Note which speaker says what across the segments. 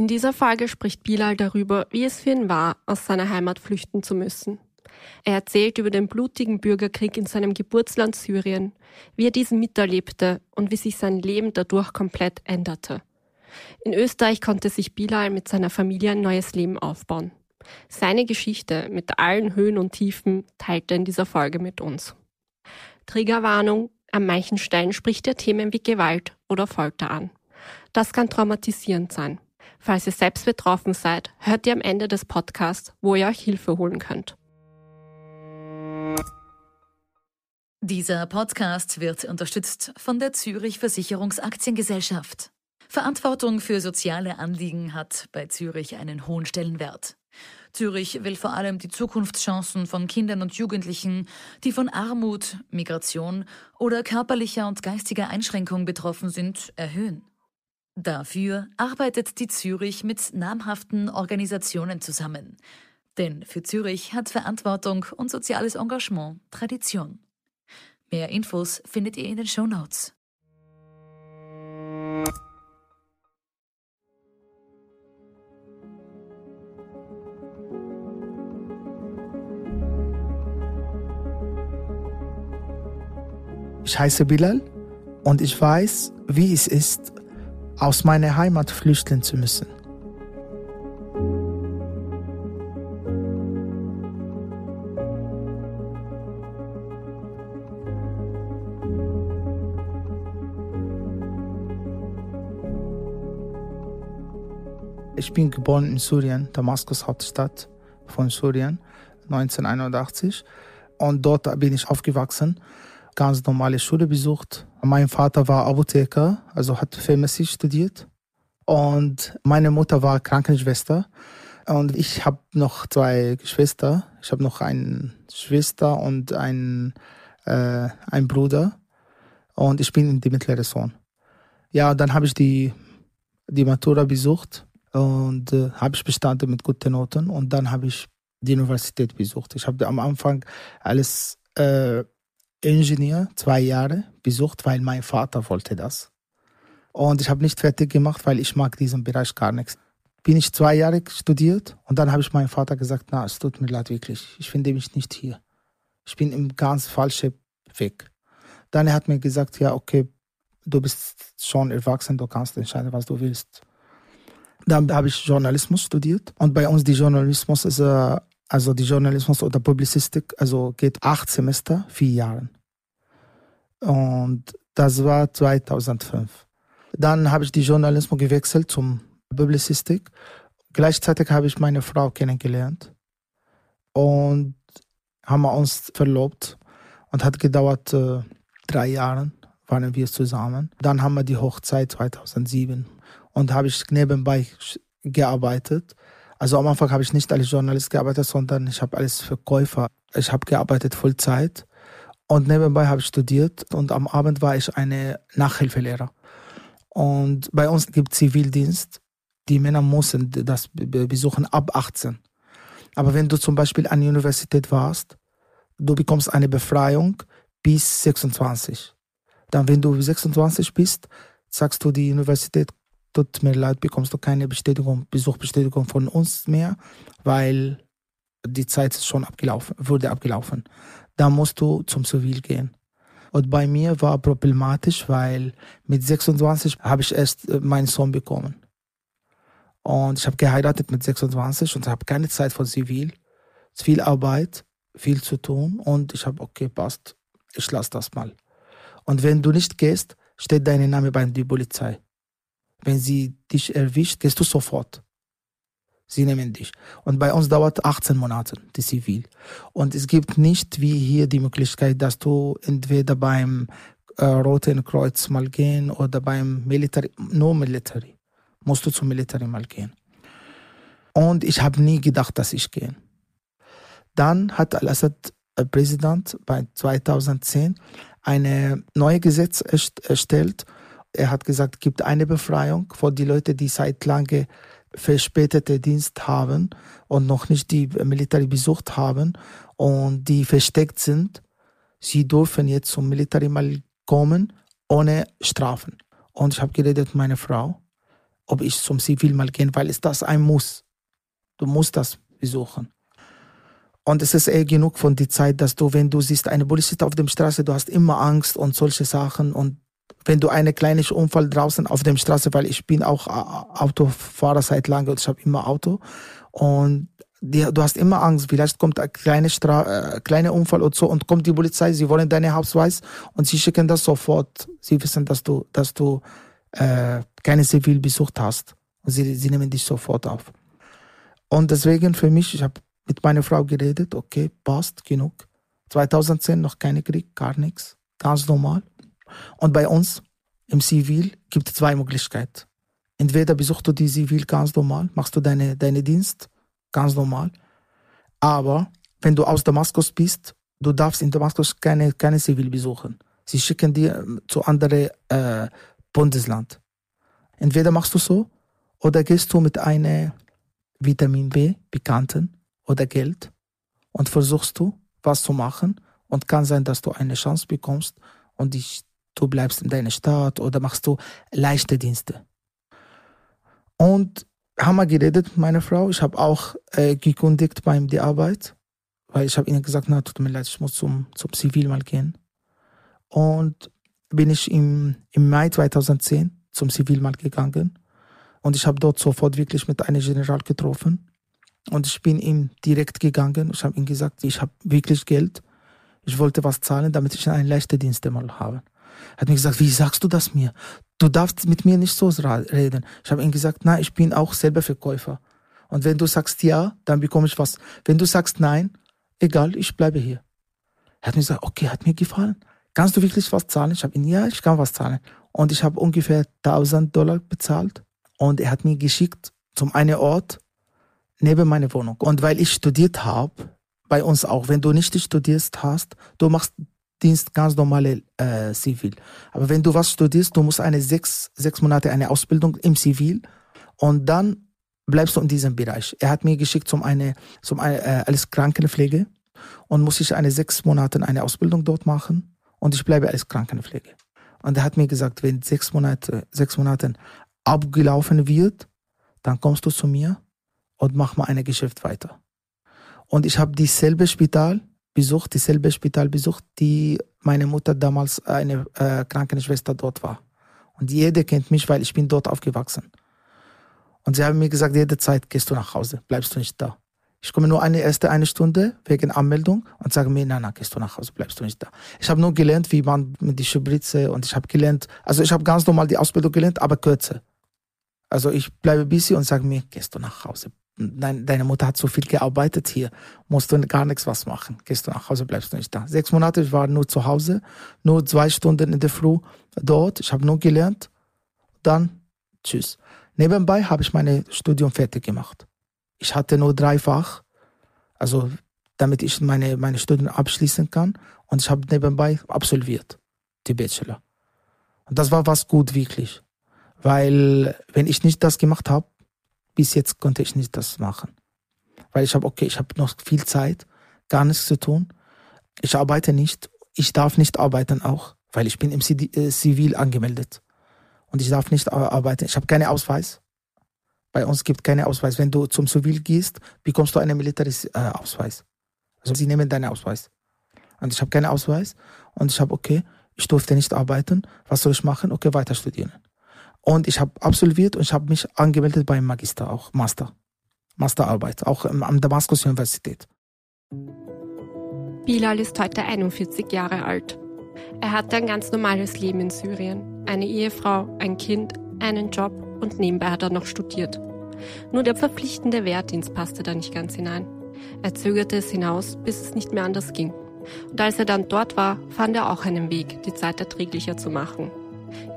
Speaker 1: In dieser Folge spricht Bilal darüber, wie es für ihn war, aus seiner Heimat flüchten zu müssen. Er erzählt über den blutigen Bürgerkrieg in seinem Geburtsland Syrien, wie er diesen miterlebte und wie sich sein Leben dadurch komplett änderte. In Österreich konnte sich Bilal mit seiner Familie ein neues Leben aufbauen. Seine Geschichte mit allen Höhen und Tiefen teilt er in dieser Folge mit uns. Triggerwarnung, an manchen Stellen spricht er Themen wie Gewalt oder Folter an. Das kann traumatisierend sein. Falls ihr selbst betroffen seid, hört ihr am Ende des Podcasts, wo ihr euch Hilfe holen könnt.
Speaker 2: Dieser Podcast wird unterstützt von der Zürich Versicherungsaktiengesellschaft. Verantwortung für soziale Anliegen hat bei Zürich einen hohen Stellenwert. Zürich will vor allem die Zukunftschancen von Kindern und Jugendlichen, die von Armut, Migration oder körperlicher und geistiger Einschränkung betroffen sind, erhöhen. Dafür arbeitet die Zürich mit namhaften Organisationen zusammen. Denn für Zürich hat Verantwortung und soziales Engagement Tradition. Mehr Infos findet ihr in den Show Notes.
Speaker 3: Ich heiße Bilal und ich weiß, wie es ist, aus meiner Heimat flüchten zu müssen. Ich bin geboren in Syrien, Damaskus, Hauptstadt von Syrien, 1981. Und dort bin ich aufgewachsen ganz normale Schule besucht. Mein Vater war Apotheker, also hat Pharmazie studiert. Und meine Mutter war Krankenschwester. Und ich habe noch zwei Geschwister. Ich habe noch eine Schwester und einen, äh, einen Bruder. Und ich bin die mittlere Sohn. Ja, dann habe ich die, die Matura besucht und äh, habe ich bestanden mit guten Noten. Und dann habe ich die Universität besucht. Ich habe am Anfang alles äh, Ingenieur zwei Jahre besucht, weil mein Vater wollte das. Und ich habe nicht fertig gemacht, weil ich mag diesen Bereich gar nichts. Bin ich zwei Jahre studiert und dann habe ich meinem Vater gesagt, na, es tut mir leid wirklich, ich finde mich nicht hier. Ich bin im ganz falschen Weg. Dann hat mir gesagt, ja, okay, du bist schon erwachsen, du kannst entscheiden, was du willst. Dann habe ich Journalismus studiert und bei uns die Journalismus ist äh, also die Journalismus oder Publizistik, also geht acht Semester, vier Jahre. Und das war 2005. Dann habe ich die Journalismus gewechselt zum Publizistik. Gleichzeitig habe ich meine Frau kennengelernt und haben wir uns verlobt und hat gedauert äh, drei Jahre waren wir zusammen. Dann haben wir die Hochzeit 2007 und habe ich nebenbei gearbeitet also am Anfang habe ich nicht als Journalist gearbeitet, sondern ich habe als Verkäufer. Ich habe gearbeitet Vollzeit und nebenbei habe ich studiert und am Abend war ich eine Nachhilfelehrer. Und bei uns gibt Zivildienst. Die Männer müssen das besuchen ab 18. Aber wenn du zum Beispiel an der Universität warst, du bekommst eine Befreiung bis 26. Dann, wenn du 26 bist, sagst du die Universität, tut mir leid, bekommst du keine Bestätigung, Besuchbestätigung von uns mehr, weil die Zeit ist schon abgelaufen, wurde abgelaufen. Da musst du zum Zivil gehen. Und bei mir war problematisch, weil mit 26 habe ich erst äh, meinen Sohn bekommen. Und ich habe geheiratet mit 26 und habe keine Zeit für Zivil. Viel Arbeit, viel zu tun. Und ich habe, okay, passt, ich lasse das mal. Und wenn du nicht gehst, steht dein Name bei der Polizei. Wenn sie dich erwischt, gehst du sofort. Sie nehmen dich. Und bei uns dauert 18 Monate, die Zivil. Und es gibt nicht wie hier die Möglichkeit, dass du entweder beim äh, Roten Kreuz mal gehen oder beim Military, nur Military. Musst du zum Military mal gehen. Und ich habe nie gedacht, dass ich gehe. Dann hat Al-Assad äh, Präsident bei 2010 eine neue Gesetz erstellt er hat gesagt, gibt eine Befreiung für die Leute, die seit lange verspätete Dienst haben und noch nicht die Militär besucht haben und die versteckt sind. Sie dürfen jetzt zum Militär mal kommen ohne Strafen. Und ich habe geredet mit meiner Frau ob ich zum Zivil mal gehen, weil es das ein Muss. Du musst das besuchen. Und es ist eh genug von der Zeit, dass du, wenn du siehst, eine Polizist auf der Straße, du hast immer Angst und solche Sachen. Und wenn du einen kleinen Unfall draußen auf der Straße, weil ich bin auch Autofahrer seit langem und ich habe immer Auto. Und die, du hast immer Angst, vielleicht kommt ein kleiner Stra äh, kleiner Unfall und so und kommt die Polizei, sie wollen deine Hausweis und sie schicken das sofort. Sie wissen, dass du, dass du äh, keine Zivil besucht hast. Und sie, sie nehmen dich sofort auf. Und deswegen für mich, ich habe mit meiner Frau geredet, okay, passt, genug. 2010 noch keine Krieg, gar nichts, ganz normal. Und bei uns im Zivil gibt es zwei Möglichkeiten. Entweder besuchst du die Zivil ganz normal, machst du deine, deine Dienst ganz normal. Aber wenn du aus Damaskus bist, du darfst in Damaskus keine, keine Zivil besuchen. Sie schicken dir ähm, zu anderen äh, Bundesland. Entweder machst du so oder gehst du mit einer Vitamin B Bekannten oder Geld und versuchst du was zu machen und kann sein, dass du eine Chance bekommst und dich, du bleibst in deiner Stadt oder machst du leichte Dienste. Und haben wir geredet mit meiner Frau. Ich habe auch äh, gekündigt beim die Arbeit, weil ich habe ihnen gesagt, na tut mir leid, ich muss zum zum Zivil mal gehen. Und bin ich im, im Mai 2010 zum Zivilmarkt gegangen und ich habe dort sofort wirklich mit einem General getroffen und ich bin ihm direkt gegangen. Ich habe ihm gesagt, ich habe wirklich Geld. Ich wollte was zahlen, damit ich einen leichten Dienst mal habe. Hat mir gesagt, wie sagst du das mir? Du darfst mit mir nicht so reden. Ich habe ihm gesagt, nein, ich bin auch selber Verkäufer. Und wenn du sagst ja, dann bekomme ich was. Wenn du sagst nein, egal, ich bleibe hier. Er hat mir gesagt, okay, hat mir gefallen kannst du wirklich was zahlen? Ich habe ihn, ja, ich kann was zahlen. Und ich habe ungefähr 1000 Dollar bezahlt. Und er hat mir geschickt zum einen Ort neben meiner Wohnung. Und weil ich studiert habe, bei uns auch, wenn du nicht studierst hast, du machst Dienst ganz normale äh, Zivil. Aber wenn du was studierst, du musst eine sechs, sechs Monate eine Ausbildung im Zivil und dann bleibst du in diesem Bereich. Er hat mir geschickt zum eine, zum eine, äh, als Krankenpflege und muss ich eine sechs Monate eine Ausbildung dort machen und ich bleibe als Krankenpflege. Und er hat mir gesagt, wenn sechs Monate, sechs Monate abgelaufen wird, dann kommst du zu mir und mach mal ein Geschäft weiter. Und ich habe dieselbe Spital besucht, dieselbe Spital besucht, die meine Mutter damals eine äh, Krankenschwester dort war. Und jeder kennt mich, weil ich bin dort aufgewachsen. Und sie haben mir gesagt, jede Zeit gehst du nach Hause, bleibst du nicht da. Ich komme nur eine erste eine Stunde wegen Anmeldung und sage mir, nein, nein, gehst du nach Hause, bleibst du nicht da. Ich habe nur gelernt, wie man mit die Spritze und ich habe gelernt, also ich habe ganz normal die Ausbildung gelernt, aber kürzer. Also ich bleibe busy und sage mir, gehst du nach Hause. Dein, deine Mutter hat so viel gearbeitet hier, musst du gar nichts was machen. Gehst du nach Hause, bleibst du nicht da. Sechs Monate, ich war nur zu Hause, nur zwei Stunden in der Früh dort. Ich habe nur gelernt, dann tschüss. Nebenbei habe ich mein Studium fertig gemacht. Ich hatte nur dreifach, also damit ich meine, meine Studien abschließen kann. Und ich habe nebenbei absolviert, die Bachelor. Und das war was gut, wirklich. Weil wenn ich nicht das gemacht habe, bis jetzt konnte ich nicht das machen. Weil ich habe, okay, ich habe noch viel Zeit, gar nichts zu tun. Ich arbeite nicht. Ich darf nicht arbeiten auch, weil ich bin im äh, Zivil angemeldet. Und ich darf nicht arbeiten. Ich habe keinen Ausweis. Bei uns gibt keine Ausweis. Wenn du zum Zivil gehst, bekommst du einen Militärausweis. Äh, also sie nehmen deinen Ausweis. Und ich habe keinen Ausweis und ich habe, okay, ich durfte nicht arbeiten. Was soll ich machen? Okay, weiter studieren. Und ich habe absolviert und ich habe mich angemeldet beim Magister, auch Master. Masterarbeit, auch am Damaskus Universität.
Speaker 1: Bilal ist heute 41 Jahre alt. Er hatte ein ganz normales Leben in Syrien. Eine Ehefrau, ein Kind, einen Job und nebenbei hat er noch studiert. Nur der verpflichtende Wehrdienst passte da nicht ganz hinein. Er zögerte es hinaus, bis es nicht mehr anders ging. Und als er dann dort war, fand er auch einen Weg, die Zeit erträglicher zu machen.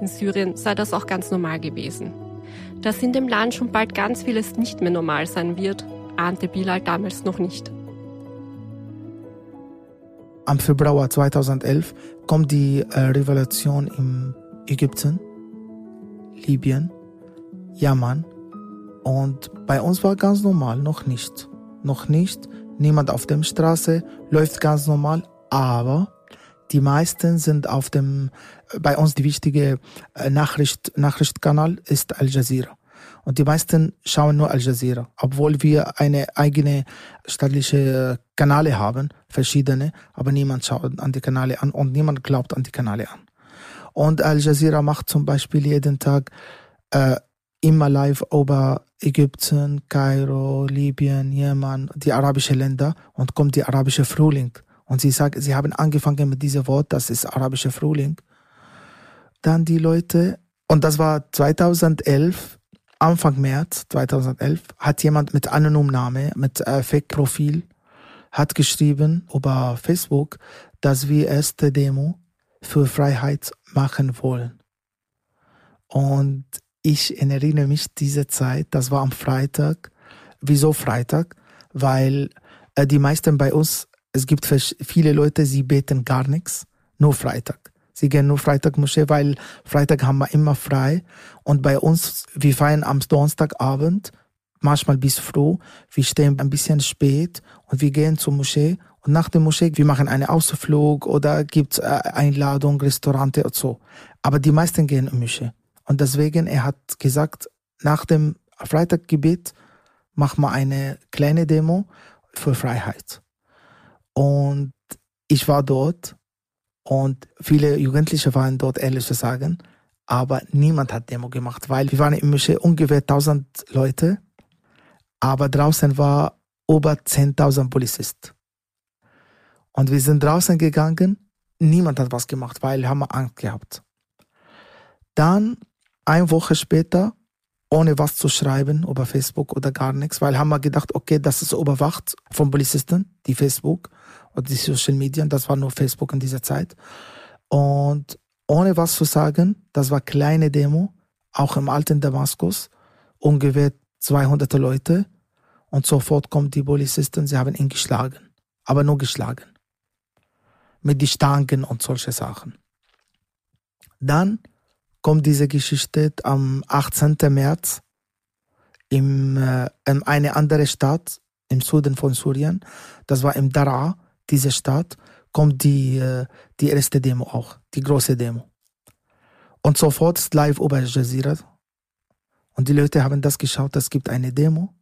Speaker 1: In Syrien sei das auch ganz normal gewesen. Dass in dem Land schon bald ganz vieles nicht mehr normal sein wird, ahnte Bilal damals noch nicht.
Speaker 3: Am Februar 2011 kommt die äh, Revolution in Ägypten, Libyen ja Mann. Und bei uns war ganz normal, noch nicht. Noch nicht. Niemand auf der Straße läuft ganz normal, aber die meisten sind auf dem, bei uns die wichtige äh, Nachricht, Nachrichtkanal ist Al Jazeera. Und die meisten schauen nur Al Jazeera, obwohl wir eine eigene staatliche Kanäle haben, verschiedene, aber niemand schaut an die Kanäle an und niemand glaubt an die Kanäle an. Und Al Jazeera macht zum Beispiel jeden Tag äh, immer live über Ägypten, Kairo, Libyen, Jemen, die arabischen Länder und kommt die arabische Frühling. Und sie sagt, sie haben angefangen mit diesem Wort, das ist arabische Frühling. Dann die Leute, und das war 2011, Anfang März 2011, hat jemand mit Anonymname, mit äh, Fake-Profil, hat geschrieben über Facebook, dass wir erste Demo für Freiheit machen wollen. Und ich erinnere mich diese Zeit, das war am Freitag. Wieso Freitag? Weil äh, die meisten bei uns, es gibt viele Leute, sie beten gar nichts, nur Freitag. Sie gehen nur Freitag Moschee, weil Freitag haben wir immer frei. Und bei uns, wir feiern am Donnerstagabend, manchmal bis früh. Wir stehen ein bisschen spät und wir gehen zur Moschee. Und nach der Moschee, wir machen einen Ausflug oder gibt äh, Einladung, Restaurante und so. Aber die meisten gehen in Moschee. Und deswegen, er hat gesagt, nach dem Freitaggebet machen wir eine kleine Demo für Freiheit. Und ich war dort und viele Jugendliche waren dort, ehrlich zu sagen, aber niemand hat Demo gemacht, weil wir waren im Moschee ungefähr 1000 Leute, aber draußen war über 10.000 Polizisten. Und wir sind draußen gegangen, niemand hat was gemacht, weil haben wir Angst gehabt. Dann eine Woche später, ohne was zu schreiben über Facebook oder gar nichts, weil haben wir gedacht, okay, das ist überwacht von Polizisten, die Facebook und die Social Media, das war nur Facebook in dieser Zeit. Und ohne was zu sagen, das war kleine Demo, auch im alten Damaskus, ungefähr 200 Leute. Und sofort kommt die Polizisten, sie haben ihn geschlagen. Aber nur geschlagen. Mit die Stangen und solche Sachen. Dann kommt diese Geschichte am 18. März im, äh, in eine andere Stadt im Süden von Syrien. Das war im Daraa, diese Stadt, kommt die, äh, die erste Demo auch, die große Demo. Und sofort ist live über Al Jazeera. Und die Leute haben das geschaut, es gibt eine Demo.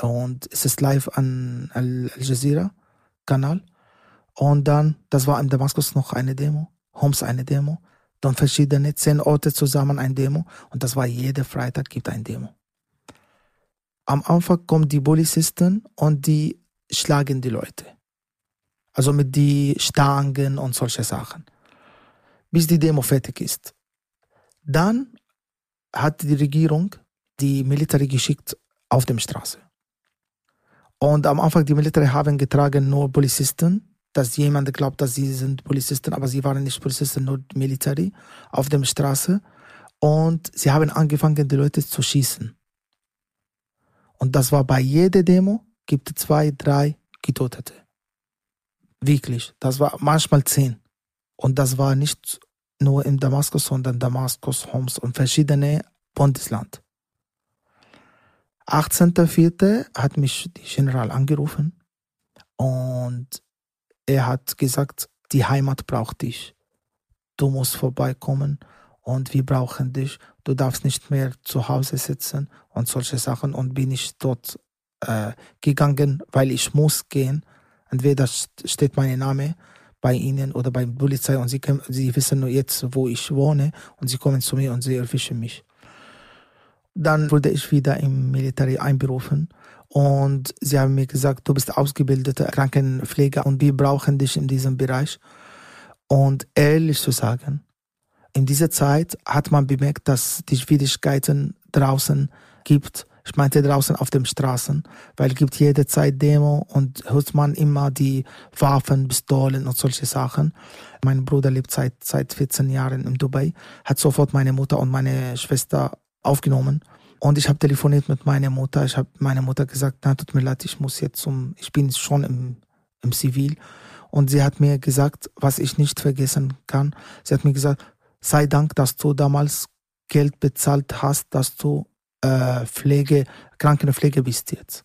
Speaker 3: Und es ist live an Al Jazeera Kanal. Und dann, das war in Damaskus noch eine Demo, Homs eine Demo dann verschiedene, zehn Orte zusammen ein Demo und das war jeder Freitag gibt ein Demo. Am Anfang kommen die Polizisten und die schlagen die Leute. Also mit die Stangen und solche Sachen. Bis die Demo fertig ist. Dann hat die Regierung die Militär geschickt auf die Straße. Und am Anfang die Militär haben getragen nur Polizisten dass jemand glaubt, dass sie sind Polizisten, aber sie waren nicht Polizisten, nur Military auf der Straße. Und sie haben angefangen, die Leute zu schießen. Und das war bei jeder Demo, gibt es zwei, drei Getötete. Wirklich. Das war manchmal zehn. Und das war nicht nur in Damaskus, sondern Damaskus, Homs und verschiedene Bundesland. 18.04. hat mich die General angerufen und er hat gesagt, die Heimat braucht dich. Du musst vorbeikommen und wir brauchen dich. Du darfst nicht mehr zu Hause sitzen und solche Sachen. Und bin ich dort äh, gegangen, weil ich muss gehen. Entweder steht mein Name bei ihnen oder bei der Polizei und sie, können, sie wissen nur jetzt, wo ich wohne und sie kommen zu mir und sie erwischen mich. Dann wurde ich wieder im Militär einberufen und sie haben mir gesagt, du bist ausgebildeter Krankenpfleger und wir brauchen dich in diesem Bereich. Und ehrlich zu sagen, in dieser Zeit hat man bemerkt, dass die Schwierigkeiten draußen gibt. Ich meinte draußen auf den Straßen, weil es gibt jede Zeit Demo und hört man immer die Waffen, Pistolen und solche Sachen. Mein Bruder lebt seit, seit 14 Jahren in Dubai, hat sofort meine Mutter und meine Schwester aufgenommen und ich habe telefoniert mit meiner Mutter. Ich habe meiner Mutter gesagt, na, tut mir leid, ich muss jetzt zum, ich bin schon im, im Zivil. Und sie hat mir gesagt, was ich nicht vergessen kann. Sie hat mir gesagt, sei Dank, dass du damals Geld bezahlt hast, dass du äh, Pflege, Krankenpflege bist jetzt.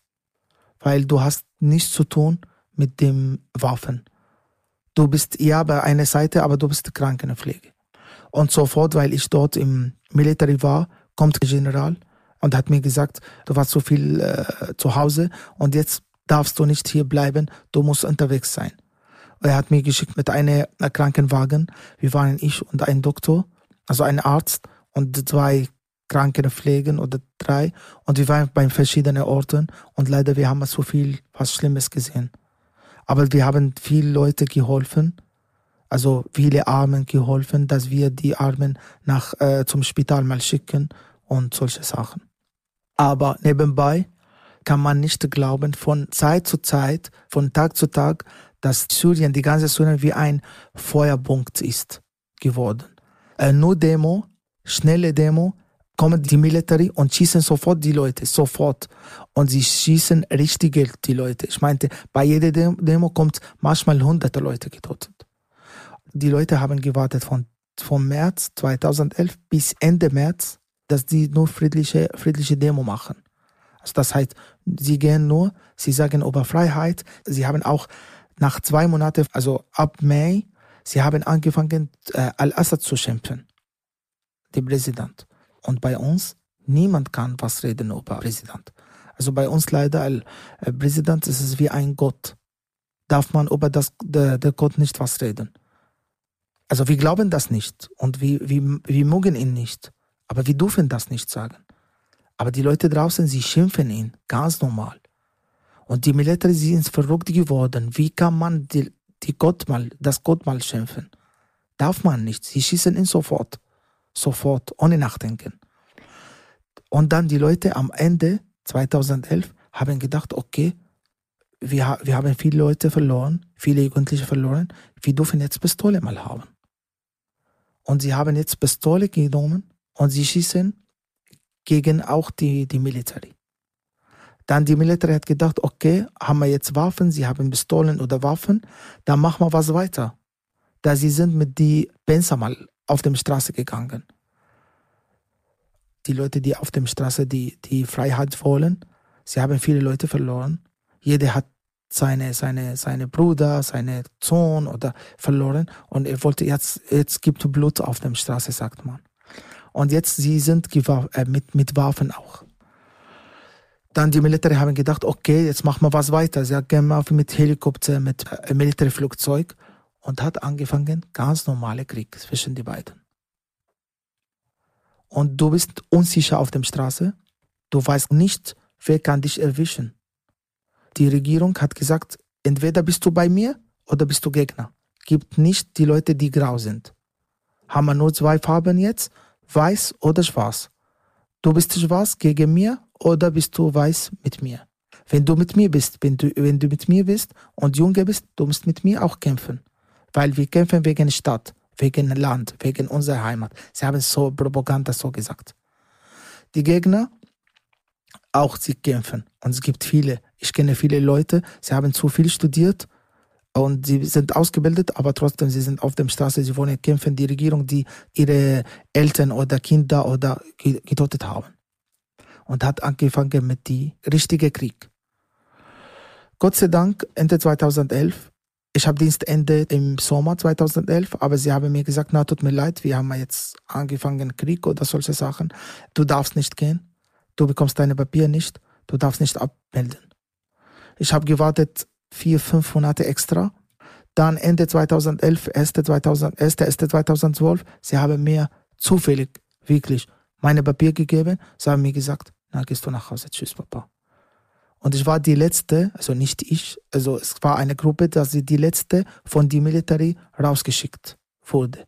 Speaker 3: Weil du hast nichts zu tun mit dem Waffen. Du bist ja bei einer Seite, aber du bist Krankenpflege. Und sofort, weil ich dort im Military war, kommt der General und hat mir gesagt, du warst so viel äh, zu Hause und jetzt darfst du nicht hier bleiben, du musst unterwegs sein. Er hat mir geschickt mit einem Krankenwagen. Wir waren ich und ein Doktor, also ein Arzt und zwei Krankenpflegen oder drei. Und wir waren bei verschiedenen Orten und leider wir haben so viel was Schlimmes gesehen. Aber wir haben viele Leute geholfen, also viele Armen geholfen, dass wir die Armen nach äh, zum Spital mal schicken und solche Sachen. Aber nebenbei kann man nicht glauben, von Zeit zu Zeit, von Tag zu Tag, dass Syrien, die ganze Syrien wie ein Feuerpunkt ist geworden. Äh, nur Demo, schnelle Demo, kommen die Military und schießen sofort die Leute, sofort. Und sie schießen richtig die Leute. Ich meinte, bei jeder Demo kommt manchmal hunderte Leute getötet. Die Leute haben gewartet von, von März 2011 bis Ende März dass die nur friedliche, friedliche Demo machen. Also das heißt, sie gehen nur, sie sagen über Freiheit. Sie haben auch nach zwei Monaten, also ab Mai, sie haben angefangen, äh, Al-Assad zu schimpfen, der Präsident. Und bei uns, niemand kann was reden über Präsident. Also bei uns leider, Al-Präsident ist es wie ein Gott. Darf man über das, der, der Gott nicht was reden. Also wir glauben das nicht und wir, wir, wir mögen ihn nicht. Aber wir dürfen das nicht sagen. Aber die Leute draußen, sie schimpfen ihn, ganz normal. Und die Militär sind verrückt geworden. Wie kann man die, die Gott mal, das Gott mal schimpfen? Darf man nicht. Sie schießen ihn sofort. Sofort, ohne Nachdenken. Und dann die Leute am Ende 2011 haben gedacht, okay, wir, wir haben viele Leute verloren, viele Jugendliche verloren, wir dürfen jetzt Pistole mal haben. Und sie haben jetzt Pistole genommen und sie schießen gegen auch die, die Military. Dann die Military hat gedacht, okay, haben wir jetzt Waffen, sie haben Pistolen oder Waffen, dann machen wir was weiter. Da sie sind mit die Benzer mal auf der Straße gegangen. Die Leute, die auf der Straße die, die Freiheit wollen, sie haben viele Leute verloren. Jeder hat seine, seine, seine Bruder, seine Sohn oder verloren und er wollte jetzt, jetzt gibt Blut auf der Straße, sagt man. Und jetzt sie sind äh, mit, mit Waffen auch. Dann die Militär haben gedacht, okay, jetzt machen wir was weiter. Sie mal mit Helikopter, mit äh, Militärflugzeug und hat angefangen, ganz normale Krieg zwischen die beiden. Und du bist unsicher auf der Straße. Du weißt nicht, wer kann dich erwischen. Die Regierung hat gesagt, entweder bist du bei mir oder bist du Gegner. Gibt nicht die Leute, die grau sind. Haben wir nur zwei Farben jetzt weiß oder schwarz. Du bist schwarz gegen mir oder bist du weiß mit mir? Wenn du mit mir bist, wenn du, wenn du mit mir bist und Junge bist, du musst mit mir auch kämpfen. Weil wir kämpfen wegen Stadt, wegen Land, wegen unserer Heimat. Sie haben so Propaganda so gesagt. Die Gegner, auch sie kämpfen. Und es gibt viele. Ich kenne viele Leute, sie haben zu viel studiert und sie sind ausgebildet, aber trotzdem, sie sind auf der Straße, sie wollen kämpfen, die Regierung, die ihre Eltern oder Kinder oder getötet haben. Und hat angefangen mit dem richtigen Krieg. Gott sei Dank, Ende 2011, ich habe Dienstende im Sommer 2011, aber sie haben mir gesagt, na, tut mir leid, wir haben jetzt angefangen Krieg oder solche Sachen. Du darfst nicht gehen, du bekommst deine Papier nicht, du darfst nicht abmelden. Ich habe gewartet vier, fünf Monate extra. Dann Ende 2011, 1. 2000, 1. 1. 2012, sie haben mir zufällig, wirklich, meine Papier gegeben. Sie haben mir gesagt, na, gehst du nach Hause, tschüss, Papa. Und ich war die letzte, also nicht ich, also es war eine Gruppe, dass sie die letzte von die Military rausgeschickt wurde.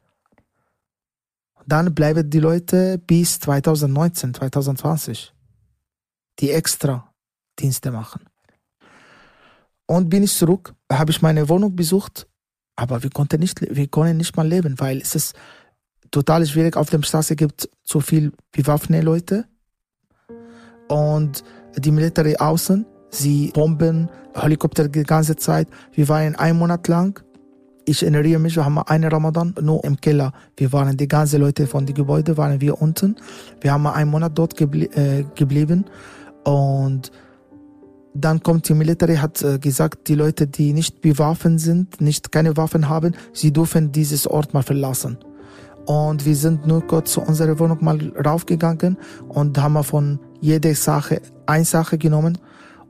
Speaker 3: Dann bleiben die Leute bis 2019, 2020, die extra Dienste machen. Und bin ich zurück, habe ich meine Wohnung besucht, aber wir konnten nicht, wir konnten nicht mal leben, weil es ist total schwierig. Auf der Straße gibt zu viel bewaffnete Leute und die Militär außen, sie bomben Helikopter die ganze Zeit. Wir waren einen Monat lang. Ich erinnere mich, wir haben einen Ramadan nur im Keller. Wir waren die ganzen Leute von den Gebäuden waren wir unten. Wir haben einen Monat dort geblie äh, geblieben und dann kommt die Militär, hat äh, gesagt, die Leute, die nicht bewaffnet sind, nicht keine Waffen haben, sie dürfen dieses Ort mal verlassen. Und wir sind nur kurz zu unserer Wohnung mal raufgegangen und haben von jeder Sache eine Sache genommen.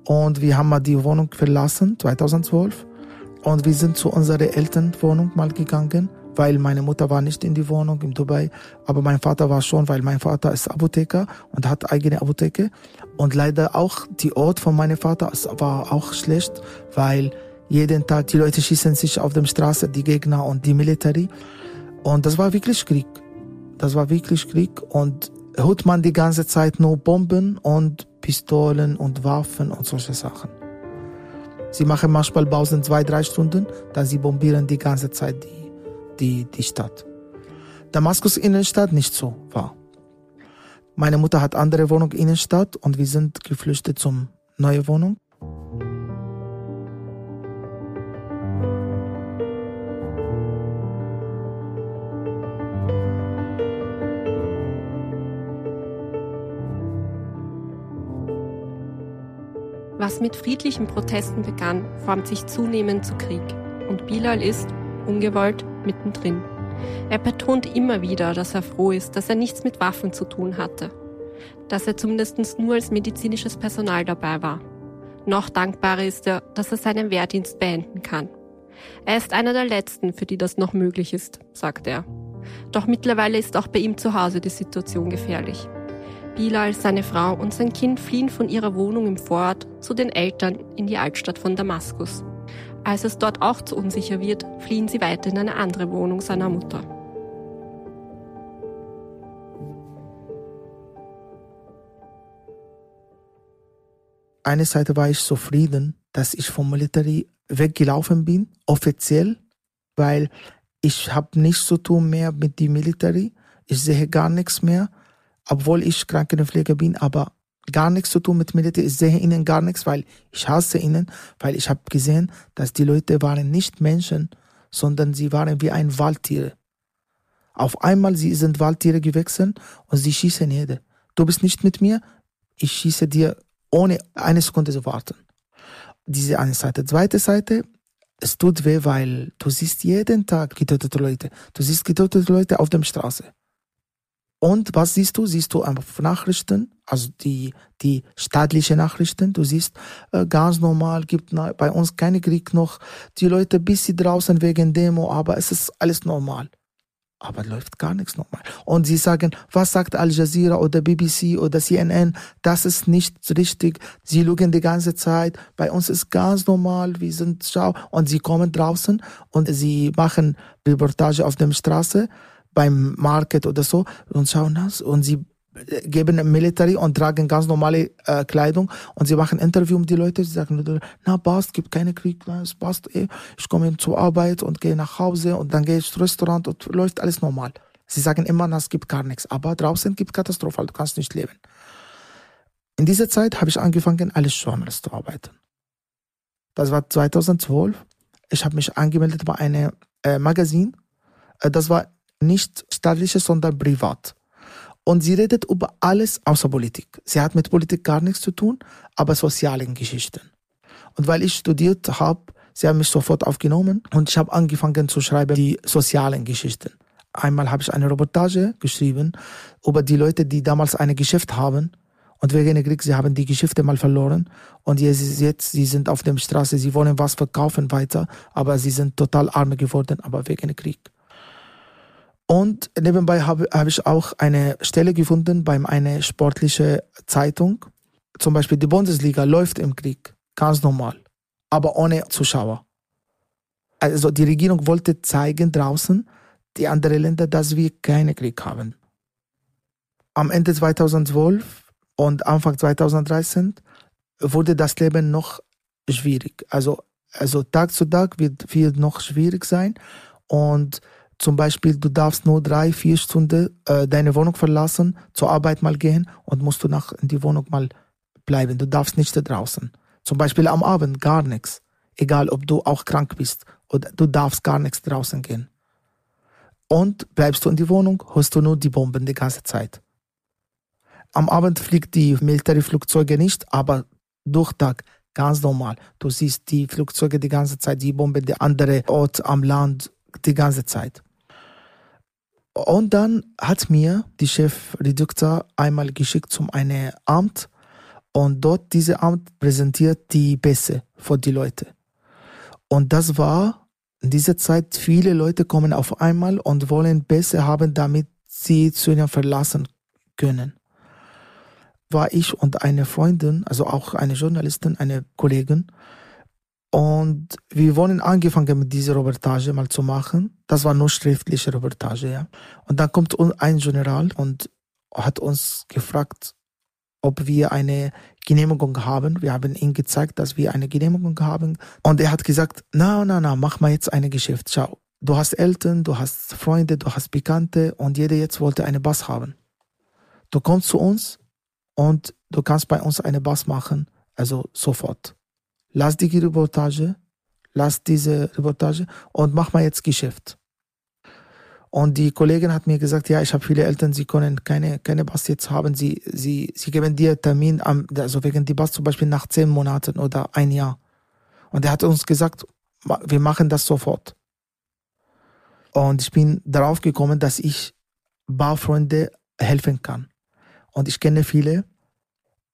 Speaker 3: Und wir haben mal die Wohnung verlassen, 2012. Und wir sind zu unserer Elternwohnung mal gegangen, weil meine Mutter war nicht in die Wohnung in Dubai, aber mein Vater war schon, weil mein Vater ist Apotheker und hat eigene Apotheke. Und leider auch die Ort von meinem Vater war auch schlecht, weil jeden Tag die Leute schießen sich auf der Straße, die Gegner und die Military. Und das war wirklich Krieg. Das war wirklich Krieg und hört man die ganze Zeit nur Bomben und Pistolen und Waffen und solche Sachen. Sie machen manchmal Pausen zwei, drei Stunden, dann sie bombieren die ganze Zeit die, die, die Stadt. Damaskus Innenstadt nicht so war. Meine Mutter hat andere Wohnung Innenstadt und wir sind geflüchtet zum neue Wohnung.
Speaker 1: Was mit friedlichen Protesten begann, formt sich zunehmend zu Krieg. Und Bilal ist, ungewollt, mittendrin. Er betont immer wieder, dass er froh ist, dass er nichts mit Waffen zu tun hatte. Dass er zumindest nur als medizinisches Personal dabei war. Noch dankbarer ist er, dass er seinen Wehrdienst beenden kann. Er ist einer der Letzten, für die das noch möglich ist, sagt er. Doch mittlerweile ist auch bei ihm zu Hause die Situation gefährlich. Bilal, seine Frau und sein Kind fliehen von ihrer Wohnung im Vorort zu den Eltern in die Altstadt von Damaskus. Als es dort auch zu unsicher wird, fliehen sie weiter in eine andere Wohnung seiner Mutter.
Speaker 3: Eine Seite war ich zufrieden, dass ich vom Militär weggelaufen bin, offiziell, weil ich habe nichts zu tun mehr mit dem Militär. Ich sehe gar nichts mehr obwohl ich Krankenpfleger bin, aber gar nichts zu tun mit Militär. Ich sehe ihnen gar nichts, weil ich hasse ihnen, weil ich habe gesehen, dass die Leute waren nicht Menschen, sondern sie waren wie ein Waldtier. Auf einmal sie sind Waldtiere gewechselt und sie schießen jede. Du bist nicht mit mir, ich schieße dir ohne eine Sekunde zu warten. Diese eine Seite. Zweite Seite, es tut weh, weil du siehst jeden Tag getötete Leute. Du siehst getötete Leute auf der Straße. Und was siehst du? Siehst du auf Nachrichten, also die, die staatlichen Nachrichten. Du siehst äh, ganz normal, gibt bei uns keinen Krieg noch. Die Leute bisschen draußen wegen Demo, aber es ist alles normal. Aber läuft gar nichts normal. Und sie sagen, was sagt Al Jazeera oder BBC oder CNN? Das ist nicht richtig. Sie lügen die ganze Zeit. Bei uns ist ganz normal. Wir sind schau. Und sie kommen draußen und sie machen Reportage auf der Straße beim Market oder so und schauen das und sie geben Military und tragen ganz normale äh, Kleidung und sie machen Interview mit die Leute, sie sagen, na passt, gibt keine Krieg, es passt eh, ich komme zur Arbeit und gehe nach Hause und dann gehe ich ins Restaurant und läuft alles normal. Sie sagen immer, es gibt gar nichts, aber draußen gibt Katastrophe, du kannst nicht leben. In dieser Zeit habe ich angefangen, als Journalist zu arbeiten. Das war 2012. Ich habe mich angemeldet bei einem äh, Magazin. Äh, das war nicht staatliches, sondern privat. Und sie redet über alles außer Politik. Sie hat mit Politik gar nichts zu tun, aber sozialen Geschichten. Und weil ich studiert habe, sie haben mich sofort aufgenommen und ich habe angefangen zu schreiben die sozialen Geschichten. Einmal habe ich eine Reportage geschrieben über die Leute, die damals ein Geschäft haben und wegen des Kriegs, sie haben die Geschäfte mal verloren und jetzt, jetzt sie sind auf der Straße, sie wollen was verkaufen weiter, aber sie sind total arm geworden, aber wegen des Krieg. Und nebenbei habe, habe ich auch eine Stelle gefunden bei einer sportlichen Zeitung. Zum Beispiel die Bundesliga läuft im Krieg, ganz normal, aber ohne Zuschauer. Also die Regierung wollte zeigen draußen, die anderen Länder, dass wir keinen Krieg haben. Am Ende 2012 und Anfang 2013 wurde das Leben noch schwierig. Also, also Tag zu Tag wird, wird noch schwierig sein und zum Beispiel, du darfst nur drei, vier Stunden äh, deine Wohnung verlassen, zur Arbeit mal gehen und musst du nach in die Wohnung mal bleiben. Du darfst nicht draußen. Zum Beispiel am Abend gar nichts. Egal, ob du auch krank bist oder du darfst gar nichts draußen gehen. Und bleibst du in die Wohnung, hörst du nur die Bomben die ganze Zeit. Am Abend fliegt die Militärflugzeuge nicht, aber durch Tag ganz normal. Du siehst die Flugzeuge die ganze Zeit, die Bomben, die andere Ort am Land die ganze Zeit. Und dann hat mir die Chefredakteur einmal geschickt zum eine Amt und dort diese Amt präsentiert die Bässe für die Leute. Und das war in dieser Zeit, viele Leute kommen auf einmal und wollen Bässe haben, damit sie Syrien verlassen können. War ich und eine Freundin, also auch eine Journalistin, eine Kollegin, und wir wollen angefangen mit dieser Reportage mal zu machen. Das war nur schriftliche Reportage, ja. Und dann kommt ein General und hat uns gefragt, ob wir eine Genehmigung haben. Wir haben ihm gezeigt, dass wir eine Genehmigung haben. Und er hat gesagt, na, na, na, mach mal jetzt ein Geschäft. Schau, du hast Eltern, du hast Freunde, du hast Bekannte und jeder jetzt wollte eine Bass haben. Du kommst zu uns und du kannst bei uns eine Bass machen, also sofort. Lass die Reportage, lass diese Reportage und mach mal jetzt Geschäft. Und die Kollegin hat mir gesagt, ja, ich habe viele Eltern, sie können keine, keine Bass jetzt haben. Sie, sie, sie geben dir Termin, am, also wegen die Bass zum Beispiel nach zehn Monaten oder ein Jahr. Und er hat uns gesagt, wir machen das sofort. Und ich bin darauf gekommen, dass ich Barfreunde helfen kann. Und ich kenne viele,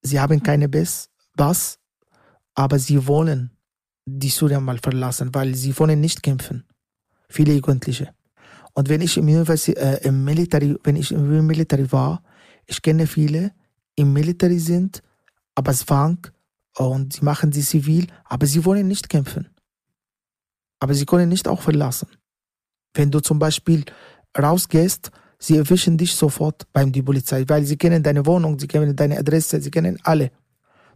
Speaker 3: sie haben keine Bass, aber sie wollen die Syrien mal verlassen, weil sie wollen nicht kämpfen. Viele Jugendliche. Und wenn ich im, äh, im Military, wenn ich im Military war, ich kenne viele, im Military sind, aber zwang und sie machen sie zivil, aber sie wollen nicht kämpfen. Aber sie können nicht auch verlassen. Wenn du zum Beispiel rausgehst, sie erwischen dich sofort beim die Polizei, weil sie kennen deine Wohnung, sie kennen deine Adresse, sie kennen alle.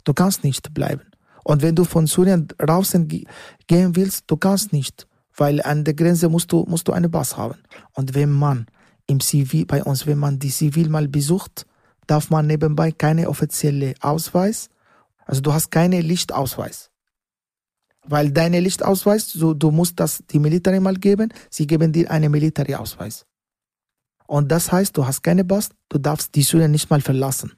Speaker 3: Du kannst nicht bleiben. Und wenn du von Syrien draußen gehen willst, du kannst nicht weil an der Grenze musst du, musst du eine Pass haben. Und wenn man im Zivil, bei uns, wenn man die Zivil mal besucht, darf man nebenbei keine offizielle Ausweis, also du hast keine Lichtausweis. Weil deine Lichtausweis, du, du musst das die Militär mal geben, sie geben dir einen Militärausweis. Und das heißt, du hast keine Pass, du darfst die Syrien nicht mal verlassen.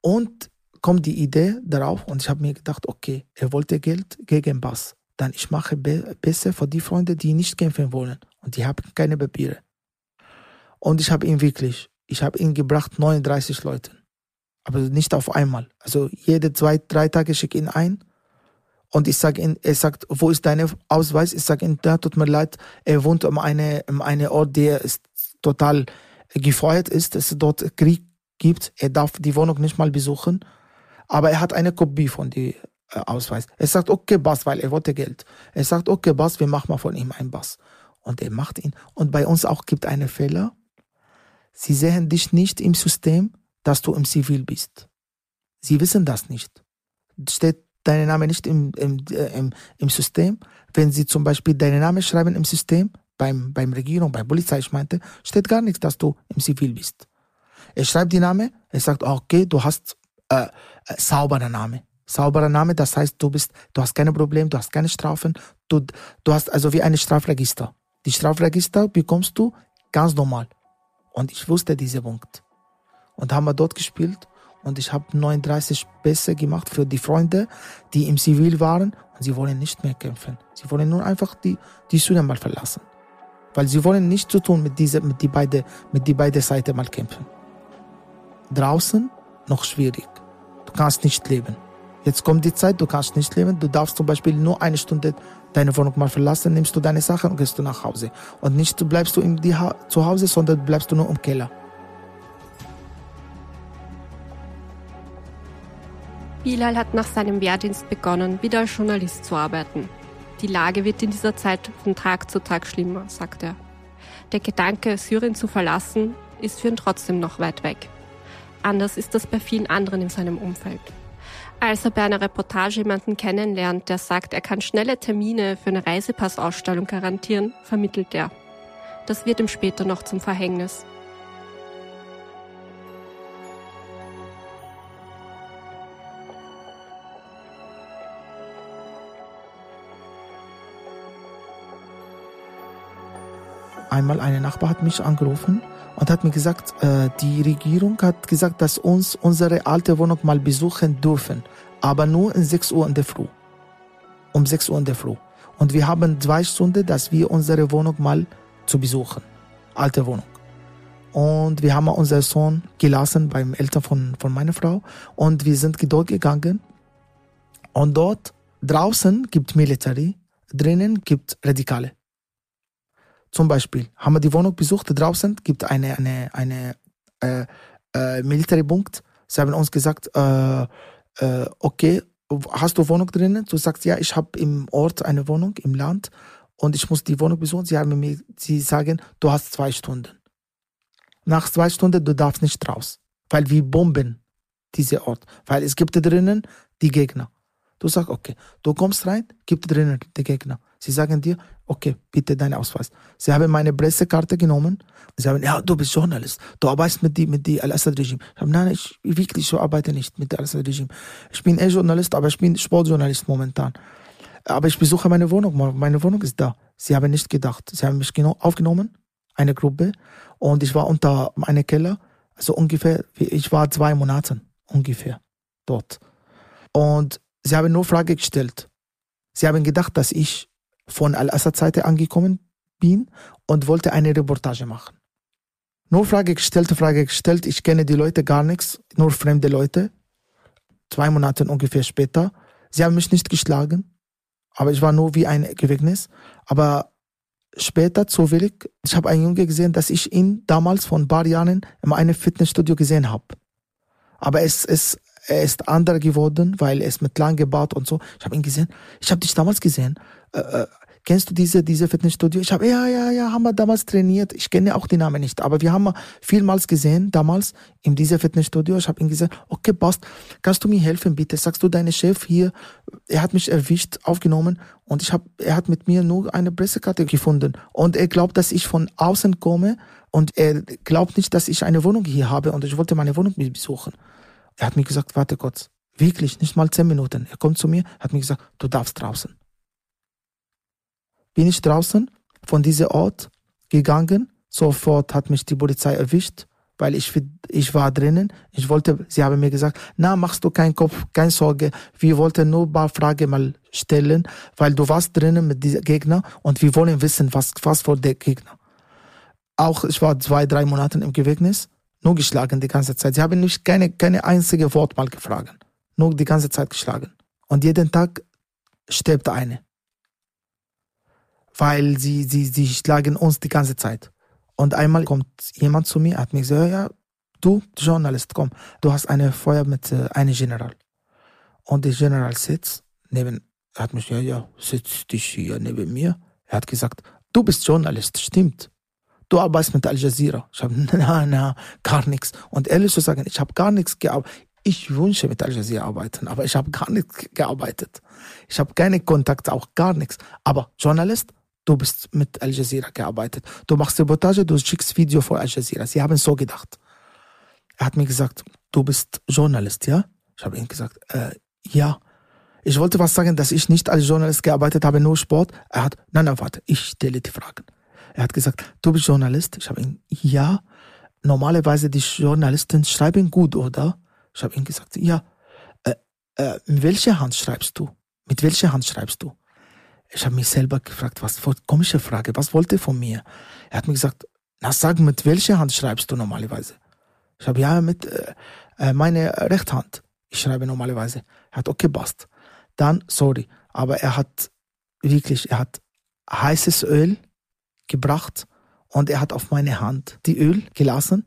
Speaker 3: Und kommt die Idee darauf und ich habe mir gedacht, okay, er wollte Geld gegen Pass dann ich mache be besser für die Freunde, die nicht kämpfen wollen und die haben keine Papiere. Und ich habe ihn wirklich, ich habe ihn gebracht 39 Leuten, aber nicht auf einmal. Also jede zwei, drei Tage schicke ich ihn ein und ich sage ihm, er sagt, wo ist dein Ausweis? Ich sage ihm, da tut mir leid, er wohnt um eine, um eine Ort, der ist total gefeuert ist, dass es dort Krieg gibt. Er darf die Wohnung nicht mal besuchen, aber er hat eine Kopie von die äh, Ausweis. Er sagt, okay, Bass, weil er wollte Geld. Er sagt, okay, Bass, wir machen mal von ihm einen Bass. Und er macht ihn. Und bei uns auch gibt eine Fehler. Sie sehen dich nicht im System, dass du im Zivil bist. Sie wissen das nicht. Steht dein Name nicht im, im, äh, im, im System. Wenn sie zum Beispiel deinen Namen schreiben im System, beim, beim Regierung, bei Polizei, ich meinte, steht gar nichts, dass du im Zivil bist. Er schreibt die Name, er sagt, okay, du hast äh, äh, sauberer Name sauberer Name, das heißt, du bist, du hast keine Probleme, du hast keine Strafen, du, du hast also wie ein Strafregister. Die Strafregister bekommst du ganz normal. Und ich wusste diesen Punkt. Und haben wir dort gespielt und ich habe 39 Pässe gemacht für die Freunde, die im Zivil waren und sie wollen nicht mehr kämpfen. Sie wollen nur einfach die, die Syrien mal verlassen. Weil sie wollen nichts zu tun mit dieser, mit die beide, mit die beide Seiten mal kämpfen. Draußen noch schwierig. Du kannst nicht leben. Jetzt kommt die Zeit, du kannst nicht leben. Du darfst zum Beispiel nur eine Stunde deine Wohnung mal verlassen, nimmst du deine Sachen und gehst du nach Hause. Und nicht bleibst du zu Hause, sondern bleibst du nur im Keller.
Speaker 1: Bilal hat nach seinem Wehrdienst begonnen, wieder als Journalist zu arbeiten. Die Lage wird in dieser Zeit von Tag zu Tag schlimmer, sagt er. Der Gedanke, Syrien zu verlassen, ist für ihn trotzdem noch weit weg. Anders ist das bei vielen anderen in seinem Umfeld. Als er bei einer Reportage jemanden kennenlernt, der sagt, er kann schnelle Termine für eine Reisepassausstellung garantieren, vermittelt er. Das wird ihm später noch zum Verhängnis.
Speaker 3: Einmal eine Nachbar hat mich angerufen und hat mir gesagt, äh, die Regierung hat gesagt, dass uns unsere alte Wohnung mal besuchen dürfen, aber nur um 6 Uhr in der Früh. Um 6 Uhr in der Früh. Und wir haben zwei Stunden, dass wir unsere Wohnung mal zu besuchen. alte Wohnung. Und wir haben unseren Sohn gelassen beim Eltern von, von meiner Frau. Und wir sind dort gegangen. Und dort draußen gibt Military, drinnen gibt Radikale. Zum Beispiel haben wir die Wohnung besucht, draußen gibt eine, eine, eine äh, äh, Militärpunkt. Sie haben uns gesagt, äh, äh, okay, hast du Wohnung drinnen? Du sagst, ja, ich habe im Ort eine Wohnung, im Land und ich muss die Wohnung besuchen. Sie, haben mir, sie sagen, du hast zwei Stunden. Nach zwei Stunden, du darfst nicht raus, weil wir bomben diese Ort, weil es gibt drinnen die Gegner. Du sagst, okay, du kommst rein, gibt drinnen die Gegner. Sie sagen dir, okay, bitte deinen Ausweis. Sie haben meine Pressekarte genommen. Sie haben, ja, du bist Journalist. Du arbeitest mit dem mit die Al-Assad-Regime. Ich habe, nein, ich wirklich, ich arbeite nicht mit dem Al-Assad-Regime. Ich bin eh Journalist, aber ich bin Sportjournalist momentan. Aber ich besuche meine Wohnung. Meine Wohnung ist da. Sie haben nicht gedacht. Sie haben mich aufgenommen, eine Gruppe, und ich war unter einem Keller, also ungefähr, ich war zwei Monate ungefähr dort. Und sie haben nur Frage gestellt. Sie haben gedacht, dass ich von Al-Assad-Seite angekommen bin und wollte eine Reportage machen. Nur Frage gestellt, Frage gestellt. Ich kenne die Leute gar nichts, nur fremde Leute. Zwei Monate ungefähr später. Sie haben mich nicht geschlagen, aber ich war nur wie ein Gefängnis. Aber später zufällig, ich habe einen Junge gesehen, dass ich ihn damals vor ein paar Jahren in einem Fitnessstudio gesehen habe. Aber es, es, er ist anderer geworden, weil er ist mit lang gebaut und so. Ich habe ihn gesehen. Ich habe dich damals gesehen. Äh, äh kennst du diese, diese Fitnessstudio? Ich habe, ja, ja, ja, haben wir damals trainiert. Ich kenne auch die Namen nicht, aber wir haben vielmals gesehen, damals in dieser Fitnessstudio. Ich habe ihm gesagt, okay, passt, kannst du mir helfen, bitte? Sagst du deinem Chef hier, er hat mich erwischt, aufgenommen und ich habe, er hat mit mir nur eine Pressekarte gefunden und er glaubt, dass ich von außen komme und er glaubt nicht, dass ich eine Wohnung hier habe und ich wollte meine Wohnung besuchen. Er hat mir gesagt, warte kurz, wirklich, nicht mal zehn Minuten. Er kommt zu mir, hat mir gesagt, du darfst draußen bin ich draußen von diesem Ort gegangen. Sofort hat mich die Polizei erwischt, weil ich, ich war drinnen. Ich wollte, sie haben mir gesagt, na, machst du keinen Kopf, keine Sorge. Wir wollten nur ein paar Fragen mal stellen, weil du warst drinnen mit diesem Gegner und wir wollen wissen, was, was für der Gegner. Auch ich war zwei, drei Monate im Gefängnis, nur geschlagen die ganze Zeit. Sie haben mich keine, keine einzige Wort mal gefragt. Nur die ganze Zeit geschlagen. Und jeden Tag stirbt eine weil sie, sie, sie schlagen uns die ganze Zeit. Und einmal kommt jemand zu mir, hat mir gesagt, ja, du Journalist, komm, du hast eine Feuer mit äh, einem General. Und der General sitzt neben, hat mich, ja, ja, sitz dich hier neben mir. Er hat gesagt, du bist Journalist, stimmt. Du arbeitest mit Al Jazeera. Ich habe, na, na, gar nichts. Und ehrlich zu sagen, ich habe gar nichts gearbeitet. Ich wünsche mit Al Jazeera arbeiten, aber ich habe gar nichts gearbeitet. Ich habe keine Kontakte, auch gar nichts. Aber Journalist, du bist mit Al Jazeera gearbeitet. Du machst Reportage, du schickst Video vor Al Jazeera. Sie haben so gedacht. Er hat mir gesagt, du bist Journalist, ja? Ich habe ihm gesagt, äh, ja. Ich wollte was sagen, dass ich nicht als Journalist gearbeitet habe, nur Sport. Er hat, nein, nein, warte, ich stelle die Fragen. Er hat gesagt, du bist Journalist. Ich habe ihm, ja. Normalerweise die Journalisten schreiben gut, oder? Ich habe ihm gesagt, ja. Äh, äh, mit welcher Hand schreibst du? Mit welcher Hand schreibst du? Ich habe mich selber gefragt, was für komische Frage, was wollte er von mir? Er hat mir gesagt, na sag, mit welcher Hand schreibst du normalerweise? Ich habe ja mit äh, äh meine Rechthand. Ich schreibe normalerweise. Er hat okay, passt. Dann, sorry, aber er hat wirklich, er hat heißes Öl gebracht und er hat auf meine Hand die Öl gelassen.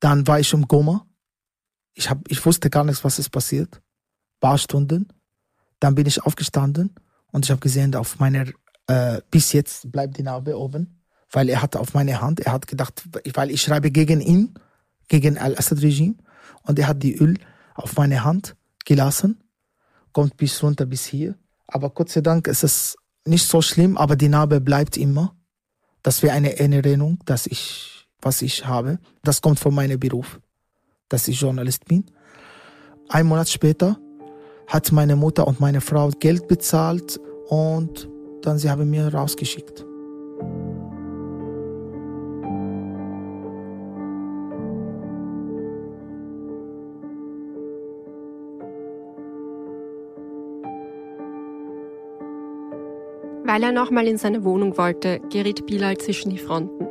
Speaker 3: Dann war ich im Koma. Ich, hab, ich wusste gar nichts, was ist passiert. Paar Stunden. Dann bin ich aufgestanden und ich habe gesehen, auf meiner, äh, bis jetzt bleibt die Narbe oben, weil er hat auf meine Hand, er hat gedacht, weil ich schreibe gegen ihn, gegen Al-Assad-Regime, und er hat die Öl auf meine Hand gelassen, kommt bis runter bis hier. Aber Gott sei Dank ist es nicht so schlimm, aber die Narbe bleibt immer. Das wäre eine Erinnerung, dass ich, was ich habe. Das kommt von meinem Beruf, dass ich Journalist bin. Ein Monat später hat meine Mutter und meine Frau Geld bezahlt und dann sie haben mir rausgeschickt.
Speaker 1: Weil er nochmal in seine Wohnung wollte, geriet Bilal zwischen die Fronten.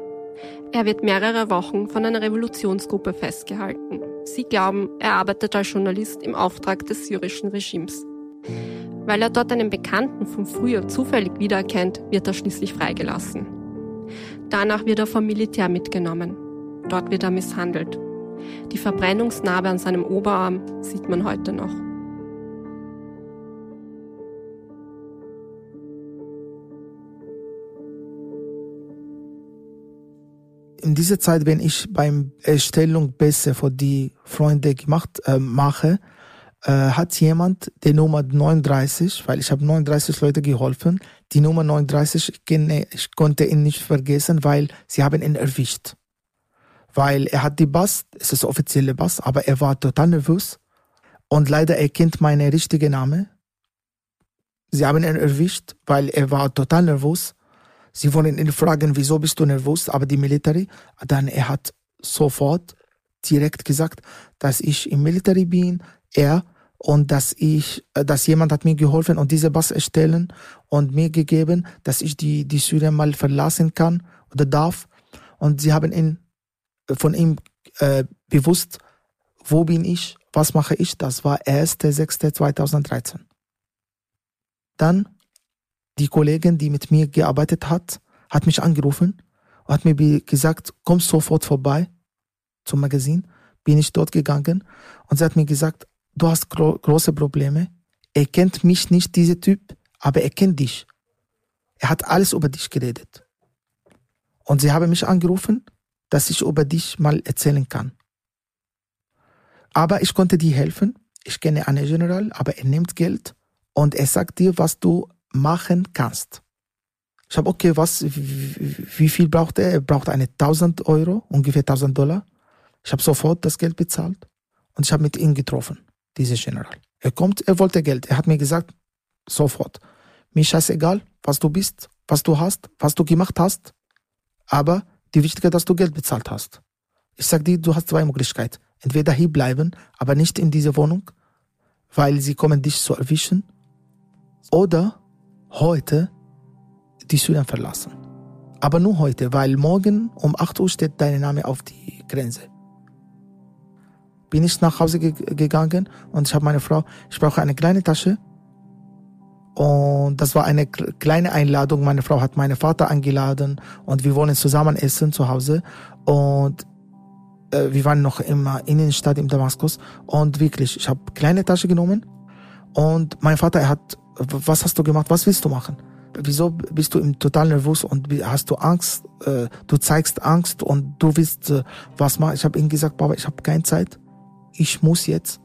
Speaker 1: Er wird mehrere Wochen von einer Revolutionsgruppe festgehalten. Sie glauben, er arbeitet als Journalist im Auftrag des syrischen Regimes. Weil er dort einen Bekannten von früher zufällig wiedererkennt, wird er schließlich freigelassen. Danach wird er vom Militär mitgenommen. Dort wird er misshandelt. Die Verbrennungsnarbe an seinem Oberarm sieht man heute noch.
Speaker 3: In dieser Zeit, wenn ich beim Erstellung besser für die Freunde gemacht äh, mache, äh, hat jemand die Nummer 39, weil ich habe 39 Leute geholfen, die Nummer 39, ich, ich konnte ihn nicht vergessen, weil sie haben ihn erwischt. Weil er hat die Bass, es ist offizielle Bass, aber er war total nervös und leider er kennt meinen richtigen Namen. Sie haben ihn erwischt, weil er war total nervös Sie wollen ihn fragen, wieso bist du nervös? Aber die Military, dann er hat sofort direkt gesagt, dass ich im Military bin, er und dass ich, äh, dass jemand hat mir geholfen und diese Bass erstellen und mir gegeben, dass ich die, die Syrien mal verlassen kann oder darf. Und sie haben ihn, von ihm äh, bewusst, wo bin ich, was mache ich, das war 1.6.2013. Dann die Kollegin, die mit mir gearbeitet hat, hat mich angerufen und hat mir gesagt, komm sofort vorbei zum Magazin. Bin ich dort gegangen und sie hat mir gesagt, du hast gro große Probleme. Er kennt mich nicht, dieser Typ, aber er kennt dich. Er hat alles über dich geredet. Und sie haben mich angerufen, dass ich über dich mal erzählen kann. Aber ich konnte dir helfen. Ich kenne einen General, aber er nimmt Geld und er sagt dir, was du machen kannst. Ich habe, okay, was, wie, viel braucht er? Er braucht eine 1000 Euro, ungefähr 1000 Dollar. Ich habe sofort das Geld bezahlt und ich habe mit ihm getroffen, dieser General. Er kommt, er wollte Geld. Er hat mir gesagt, sofort. Mir scheißegal, was du bist, was du hast, was du gemacht hast. Aber die Wichtige, dass du Geld bezahlt hast. Ich sag dir, du hast zwei Möglichkeiten. Entweder hier bleiben, aber nicht in dieser Wohnung, weil sie kommen dich zu erwischen. Oder heute die Syrien verlassen. Aber nur heute, weil morgen um 8 Uhr steht dein Name auf die Grenze. Bin ich nach Hause ge gegangen und ich habe meine Frau, ich brauche eine kleine Tasche. Und das war eine kleine Einladung. Meine Frau hat meinen Vater eingeladen und wir wollen zusammen essen zu Hause. Und äh, wir waren noch im Innenstadt in Damaskus. Und wirklich, ich habe kleine Tasche genommen und mein Vater er hat was hast du gemacht, was willst du machen? Wieso bist du total nervös und hast du Angst? Äh, du zeigst Angst und du willst äh, was machen. Ich habe ihm gesagt, Papa, ich habe keine Zeit. Ich muss jetzt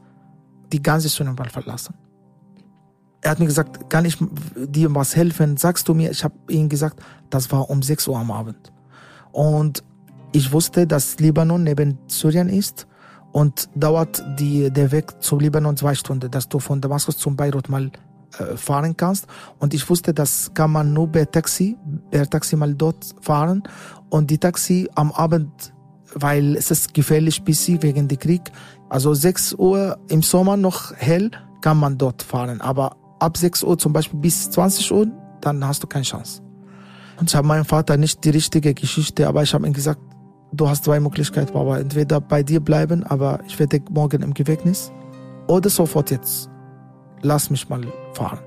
Speaker 3: die ganze Sonnenwald verlassen. Er hat mir gesagt, kann ich dir was helfen? Sagst du mir? Ich habe ihm gesagt, das war um 6 Uhr am Abend. Und ich wusste, dass Libanon neben Syrien ist und dauert die, der Weg zum Libanon zwei Stunden, dass du von Damaskus zum Beirut mal fahren kannst. Und ich wusste, das kann man nur per Taxi, per Taxi mal dort fahren. Und die Taxi am Abend, weil es ist gefährlich bisschen wegen dem Krieg. Also 6 Uhr im Sommer noch hell, kann man dort fahren. Aber ab 6 Uhr zum Beispiel bis 20 Uhr, dann hast du keine Chance. Und ich habe meinem Vater nicht die richtige Geschichte, aber ich habe ihm gesagt, du hast zwei Möglichkeiten, Papa. Entweder bei dir bleiben, aber ich werde morgen im Gefängnis, oder sofort jetzt lass mich mal fahren.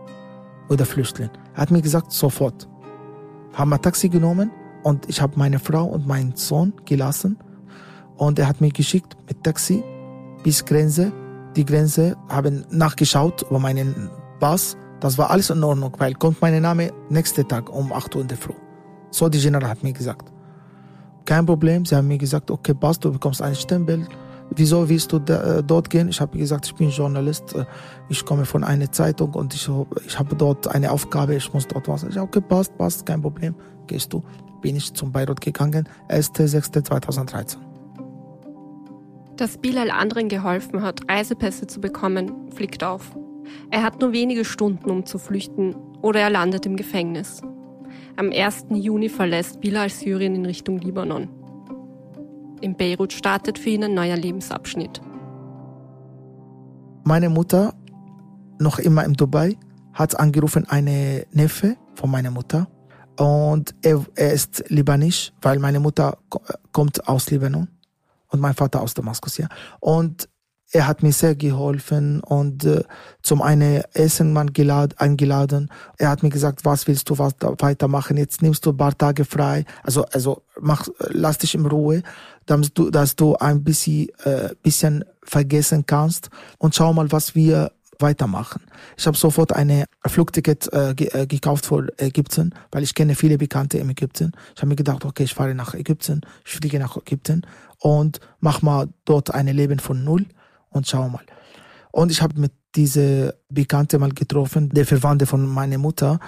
Speaker 3: Oder flüchten. Er hat mir gesagt, sofort. Haben wir Taxi genommen und ich habe meine Frau und meinen Sohn gelassen. Und er hat mich geschickt mit Taxi bis Grenze. Die Grenze haben nachgeschaut über meinen Pass. Das war alles in Ordnung, weil kommt mein Name nächsten Tag um 8 Uhr in der Früh. So die General hat mir gesagt. Kein Problem, sie haben mir gesagt, okay, passt, du bekommst ein Stempel, wieso willst du da, äh, dort gehen? Ich habe gesagt, ich bin Journalist, äh, ich komme von einer Zeitung und ich, ich habe dort eine Aufgabe, ich muss dort was. Ich okay, passt, passt, kein Problem, gehst du. Bin ich zum Beirut gegangen, 1.6.2013.
Speaker 1: Dass Bilal anderen geholfen hat, Reisepässe zu bekommen, fliegt auf. Er hat nur wenige Stunden, um zu flüchten, oder er landet im Gefängnis. Am 1. Juni verlässt Bilal Syrien in Richtung Libanon. In Beirut startet für ihn ein neuer Lebensabschnitt.
Speaker 3: Meine Mutter, noch immer in Dubai, hat angerufen, eine Neffe von meiner Mutter. Und er, er ist Libanisch, weil meine Mutter kommt aus Libanon und mein Vater aus Damaskus, ja. Und er hat mir sehr geholfen und äh, zum einen Essen man gelad, eingeladen. Er hat mir gesagt, was willst du was weitermachen? Jetzt nimmst du ein paar Tage frei. Also, also mach, lass dich in Ruhe, dass du, dass du ein bisschen, äh, bisschen vergessen kannst und schau mal, was wir weitermachen. Ich habe sofort eine Flugticket äh, ge äh, gekauft für Ägypten, weil ich kenne viele Bekannte im Ägypten. Ich habe mir gedacht, okay, ich fahre nach Ägypten, ich fliege nach Ägypten und mach mal dort ein Leben von null und schau mal. Und ich habe mit diese Bekannte mal getroffen, der Verwandte von meiner Mutter.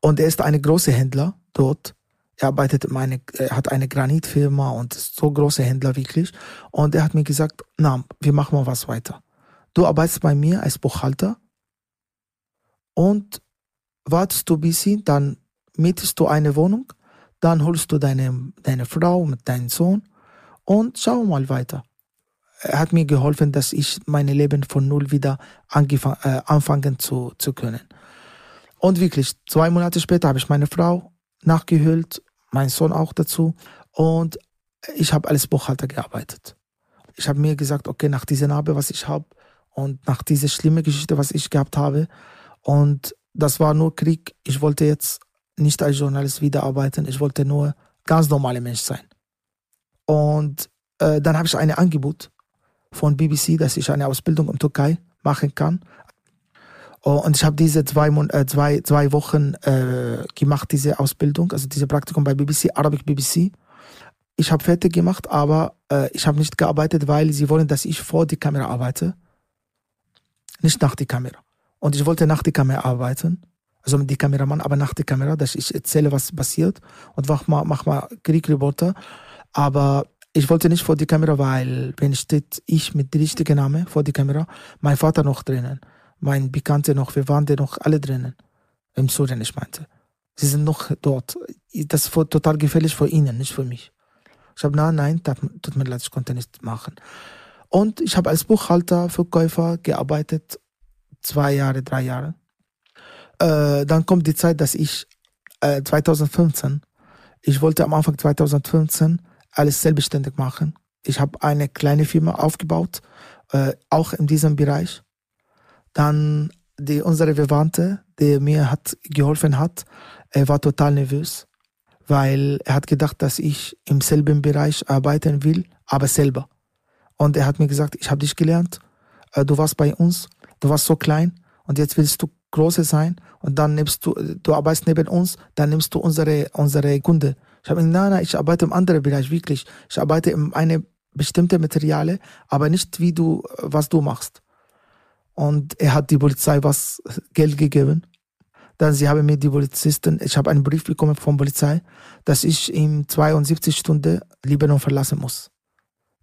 Speaker 3: Und er ist eine große Händler dort. Er arbeitet meine, hat eine Granitfirma und ist so große Händler wirklich. Und er hat mir gesagt, na, wir machen mal was weiter. Du arbeitest bei mir als Buchhalter und wartest du ein bisschen, dann mietest du eine Wohnung, dann holst du deine, deine Frau mit deinem Sohn und schau mal weiter er hat mir geholfen, dass ich mein Leben von null wieder äh, anfangen zu, zu können. Und wirklich, zwei Monate später habe ich meine Frau nachgehüllt, mein Sohn auch dazu und ich habe als Buchhalter gearbeitet. Ich habe mir gesagt, okay, nach dieser Narbe, was ich habe und nach dieser schlimmen Geschichte, was ich gehabt habe und das war nur Krieg. Ich wollte jetzt nicht als Journalist wieder arbeiten, ich wollte nur ganz normaler Mensch sein. Und äh, dann habe ich ein Angebot von BBC, dass ich eine Ausbildung in Türkei machen kann. Oh, und ich habe diese zwei, äh, zwei, zwei Wochen äh, gemacht, diese Ausbildung, also diese Praktikum bei BBC, Arabic BBC. Ich habe fertig gemacht, aber äh, ich habe nicht gearbeitet, weil sie wollen, dass ich vor die Kamera arbeite, nicht nach die Kamera. Und ich wollte nach die Kamera arbeiten, also mit die Kameramann, aber nach die Kamera, dass ich erzähle, was passiert und mach mal, mach mal Kriegreporter. Aber ich wollte nicht vor die Kamera, weil wenn steht ich mit richtigen Namen vor die Kamera, mein Vater noch drinnen, mein Bekannte noch, wir waren noch alle drinnen. Im Syrien, ich meinte. Sie sind noch dort. Das ist total gefährlich für ihnen, nicht für mich. Ich habe, nein, nein, tut mir leid, ich konnte nicht machen. Und ich habe als Buchhalter, Verkäufer gearbeitet, zwei Jahre, drei Jahre. Äh, dann kommt die Zeit, dass ich äh, 2015, ich wollte am Anfang 2015 alles selbstständig machen. Ich habe eine kleine Firma aufgebaut, äh, auch in diesem Bereich. Dann die, unsere Verwandte, der mir hat geholfen hat, er war total nervös, weil er hat gedacht, dass ich im selben Bereich arbeiten will, aber selber. Und er hat mir gesagt, ich habe dich gelernt, äh, du warst bei uns, du warst so klein und jetzt willst du große sein und dann nimmst du, du arbeitest neben uns, dann nimmst du unsere, unsere Kunde. Ich habe gesagt, nein, nein, ich arbeite im anderen Bereich, wirklich. Ich arbeite in eine bestimmte Materiale, aber nicht wie du, was du machst. Und er hat die Polizei was Geld gegeben. Dann sie haben mir die Polizisten, ich habe einen Brief bekommen von Polizei, dass ich in 72 Stunden Libanon verlassen muss.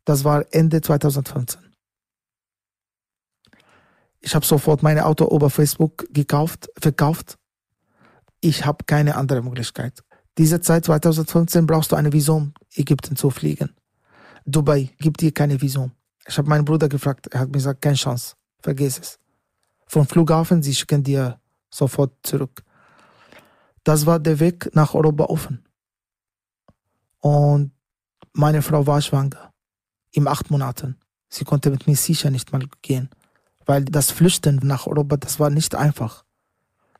Speaker 3: Das war Ende 2015. Ich habe sofort mein Auto über Facebook gekauft, verkauft. Ich habe keine andere Möglichkeit. Diese Zeit 2015 brauchst du eine Visum, Ägypten zu fliegen. Dubai gibt dir keine Visum. Ich habe meinen Bruder gefragt, er hat mir gesagt, keine Chance, vergiss es. Vom Flughafen, sie schicken dir sofort zurück. Das war der Weg nach Europa offen. Und meine Frau war schwanger. Im acht Monaten. Sie konnte mit mir sicher nicht mal gehen. Weil das Flüchten nach Europa, das war nicht einfach.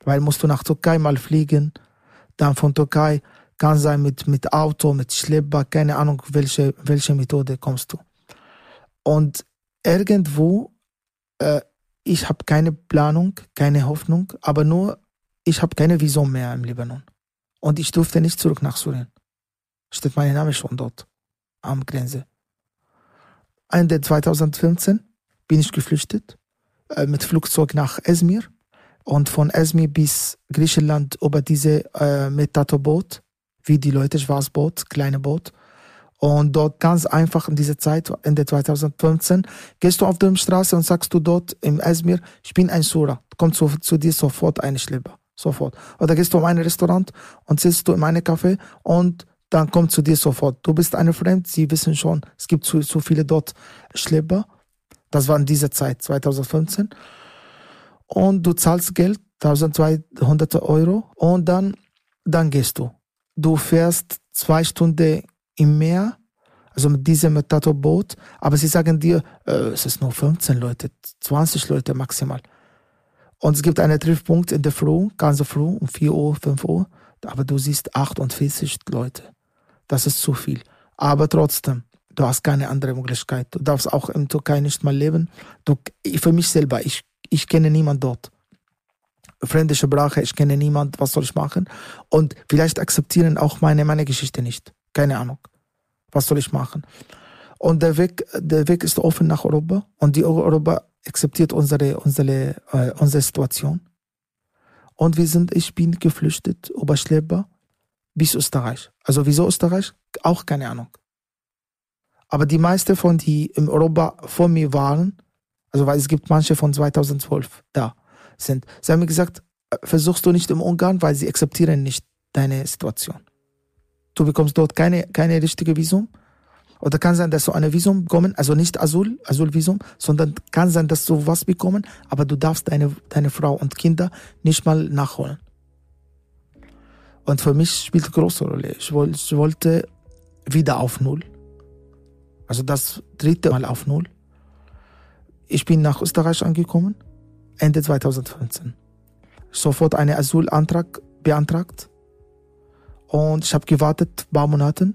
Speaker 3: Weil musst du nach Türkei mal fliegen, dann von Türkei kann sein mit, mit Auto, mit Schlepper, keine Ahnung, welche, welche Methode kommst du. Und irgendwo, äh, ich habe keine Planung, keine Hoffnung, aber nur, ich habe keine Vision mehr im Libanon. Und ich durfte nicht zurück nach Syrien. Steht mein Name schon dort, am Grenze. Ende 2015 bin ich geflüchtet, äh, mit Flugzeug nach Esmir und von Esmi bis Griechenland über diese äh, Metato-Boot, wie die Leute, Schwarzboot, kleine Boot. Und dort ganz einfach in dieser Zeit, Ende 2015, gehst du auf der Straße und sagst du dort im Esmir, ich bin ein Sura. Kommt zu, zu dir sofort eine Schlepper. Sofort. Oder gehst du in ein Restaurant und sitzt du in einem Café und dann kommt zu dir sofort. Du bist eine Fremd, sie wissen schon, es gibt zu, zu viele dort Schlepper. Das war in dieser Zeit, 2015 und du zahlst Geld, 1200 Euro und dann, dann gehst du. du fährst zwei Stunden im Meer, also mit diesem Metato-Boot, aber sie sagen dir, äh, es ist nur 15 Leute, 20 Leute maximal. Und es gibt einen Treffpunkt in der Früh, ganz früh, um 4 Uhr, 5 Uhr, aber du siehst 48 Leute. Das ist zu viel. Aber trotzdem, du hast keine andere Möglichkeit. Du darfst auch in Türkei nicht mal leben. Du, für mich selber, ich, ich kenne niemanden dort. Fremde Sprache, ich kenne niemanden, was soll ich machen? Und vielleicht akzeptieren auch meine, meine Geschichte nicht. Keine Ahnung. Was soll ich machen? Und der Weg, der Weg ist offen nach Europa und die Europa akzeptiert unsere, unsere, äh, unsere Situation. Und wir sind, ich bin geflüchtet über Schlepper bis Österreich. Also wieso Österreich? Auch keine Ahnung. Aber die meisten von die im Europa vor mir waren, also weil es gibt manche von 2012 da sind, sie haben mir gesagt, äh, versuchst du nicht im Ungarn, weil sie akzeptieren nicht deine Situation. Du bekommst dort keine, keine richtige Visum oder kann sein, dass du eine Visum bekommen, also nicht Asyl, Asylvisum, sondern kann sein, dass du was bekommen, aber du darfst deine, deine Frau und Kinder nicht mal nachholen. Und für mich spielt eine große Rolle. Ich, wollte, ich wollte wieder auf Null. Also das dritte Mal auf Null. Ich bin nach Österreich angekommen, Ende 2015. Sofort einen Asylantrag beantragt. Und ich habe gewartet, ein paar Monate.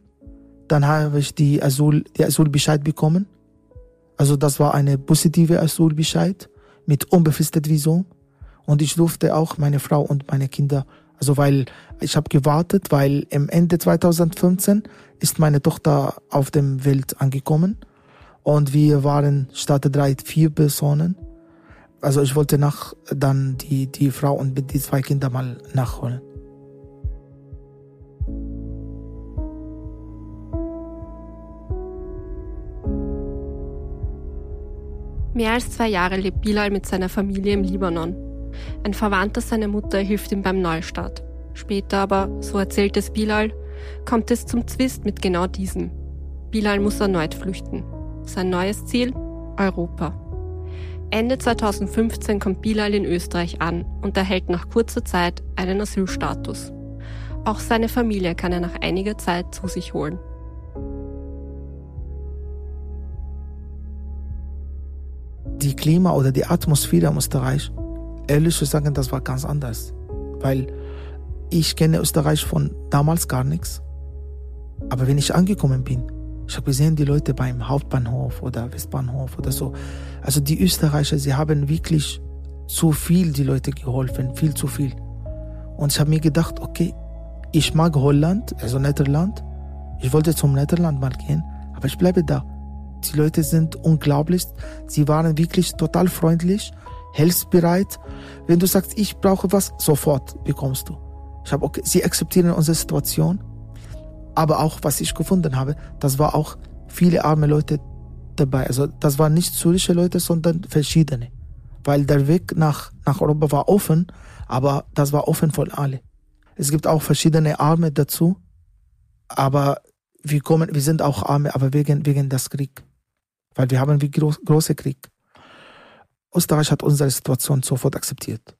Speaker 3: Dann habe ich die Asyl, die Asylbescheid bekommen. Also das war eine positive Asylbescheid mit unbefristetem Visum. Und ich durfte auch meine Frau und meine Kinder, also weil ich habe gewartet, weil im Ende 2015 ist meine Tochter auf dem Welt angekommen. Und wir waren statt drei, vier Personen. Also ich wollte nach dann die, die Frau und die zwei Kinder mal nachholen.
Speaker 1: Mehr als zwei Jahre lebt Bilal mit seiner Familie im Libanon. Ein Verwandter seiner Mutter hilft ihm beim Neustart. Später aber, so erzählt es Bilal, kommt es zum Zwist mit genau diesem. Bilal muss erneut flüchten. Sein neues Ziel? Europa. Ende 2015 kommt Bilal in Österreich an und erhält nach kurzer Zeit einen Asylstatus. Auch seine Familie kann er nach einiger Zeit zu sich holen.
Speaker 3: die Klima oder die Atmosphäre in Österreich, ehrlich zu sagen, das war ganz anders. Weil ich kenne Österreich von damals gar nichts. Aber wenn ich angekommen bin, ich habe gesehen, die Leute beim Hauptbahnhof oder Westbahnhof oder so. Also die Österreicher, sie haben wirklich zu viel die Leute geholfen, viel zu viel. Und ich habe mir gedacht, okay, ich mag Holland, also Netherland. Ich wollte zum Netherland mal gehen, aber ich bleibe da. Die Leute sind unglaublich. Sie waren wirklich total freundlich, hilfsbereit. Wenn du sagst, ich brauche was, sofort bekommst du. Ich habe okay, sie akzeptieren unsere Situation. Aber auch, was ich gefunden habe, das war auch viele arme Leute dabei. Also das waren nicht syrische Leute, sondern verschiedene. Weil der Weg nach, nach Europa war offen, aber das war offen für alle. Es gibt auch verschiedene Arme dazu, aber wir kommen, wir sind auch Arme, aber wegen, wegen des Krieg weil wir haben wie groß, große Krieg. Österreich hat unsere Situation sofort akzeptiert.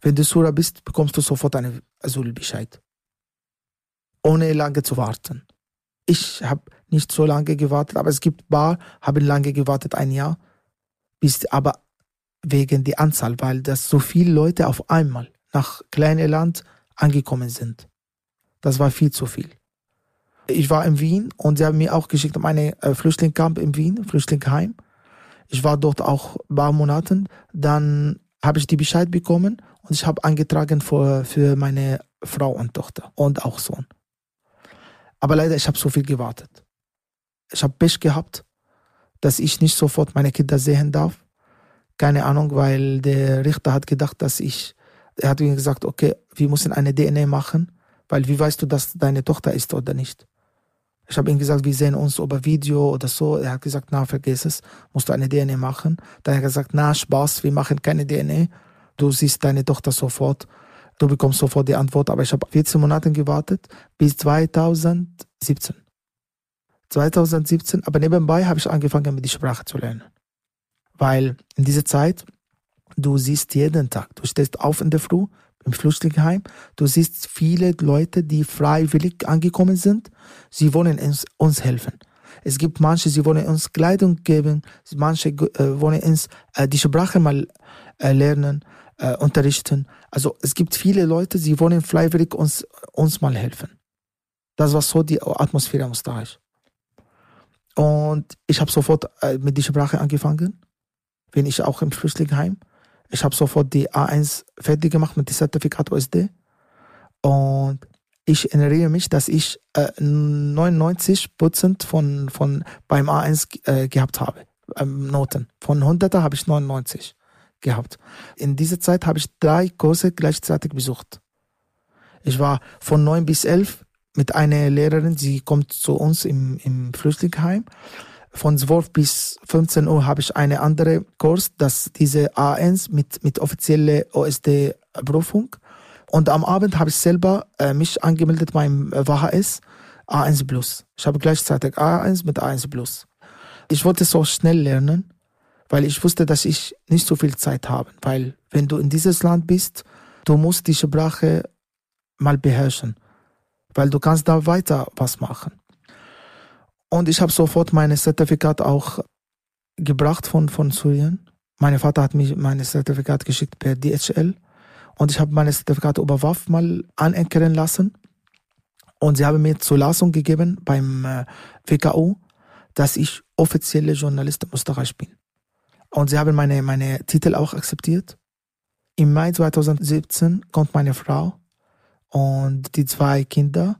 Speaker 3: Wenn du Sura bist, bekommst du sofort einen Asylbescheid. Ohne lange zu warten. Ich habe nicht so lange gewartet, aber es gibt paar, haben lange gewartet, ein Jahr, bis aber wegen der Anzahl, weil das so viele Leute auf einmal nach kleinem Land angekommen sind. Das war viel zu viel. Ich war in Wien und sie haben mir auch geschickt um eine äh, Flüchtlingscamp in Wien, Flüchtlingsheim. Ich war dort auch ein paar Monate. Dann habe ich die Bescheid bekommen und ich habe eingetragen für, für meine Frau und Tochter und auch Sohn. Aber leider, ich habe so viel gewartet. Ich habe Pech gehabt, dass ich nicht sofort meine Kinder sehen darf. Keine Ahnung, weil der Richter hat gedacht, dass ich, er hat mir gesagt, okay, wir müssen eine DNA machen, weil wie weißt du, dass deine Tochter ist oder nicht? Ich habe ihm gesagt, wir sehen uns über Video oder so. Er hat gesagt, na, vergiss es, musst du eine DNA machen. Dann hat er gesagt, na, Spaß, wir machen keine DNA. Du siehst deine Tochter sofort, du bekommst sofort die Antwort. Aber ich habe 14 Monate gewartet bis 2017. 2017, aber nebenbei habe ich angefangen, mit die Sprache zu lernen. Weil in dieser Zeit, du siehst jeden Tag, du stehst auf in der Früh, im Flüchtlingsheim. Du siehst viele Leute, die freiwillig angekommen sind. Sie wollen uns, uns helfen. Es gibt manche, sie wollen uns Kleidung geben, manche äh, wollen uns äh, die Sprache mal äh, lernen, äh, unterrichten. Also es gibt viele Leute, sie wollen freiwillig uns, uns mal helfen. Das war so die Atmosphäre in Österreich. Und ich habe sofort äh, mit der Sprache angefangen. Bin ich auch im Flüchtlingsheim. Ich habe sofort die A1 fertig gemacht mit dem Zertifikat OSD. Und ich erinnere mich, dass ich äh, 99 Prozent von, von beim A1 äh, gehabt habe. Ähm, Noten. Von 100er habe ich 99 gehabt. In dieser Zeit habe ich drei Kurse gleichzeitig besucht. Ich war von 9 bis 11 mit einer Lehrerin, sie kommt zu uns im, im Flüchtlingsheim. Von 12 bis 15 Uhr habe ich eine andere Kurs, das diese A1 mit, mit offizieller OSD-Prüfung. Und am Abend habe ich selber äh, mich angemeldet beim WHS A1 Plus. Ich habe gleichzeitig A1 mit A1 Plus. Ich wollte so schnell lernen, weil ich wusste, dass ich nicht so viel Zeit habe. Weil wenn du in dieses Land bist, du musst die Sprache mal beherrschen weil du kannst da weiter was machen. Und ich habe sofort mein Zertifikat auch gebracht von, von Syrien. Mein Vater hat mir mein Zertifikat geschickt per DHL und ich habe mein Zertifikat über WAF mal anerkennen lassen. Und sie haben mir Zulassung gegeben beim äh, WKU, dass ich offizielle Journalist in Österreich bin. Und sie haben meine, meine Titel auch akzeptiert. Im Mai 2017 kommt meine Frau und die zwei Kinder.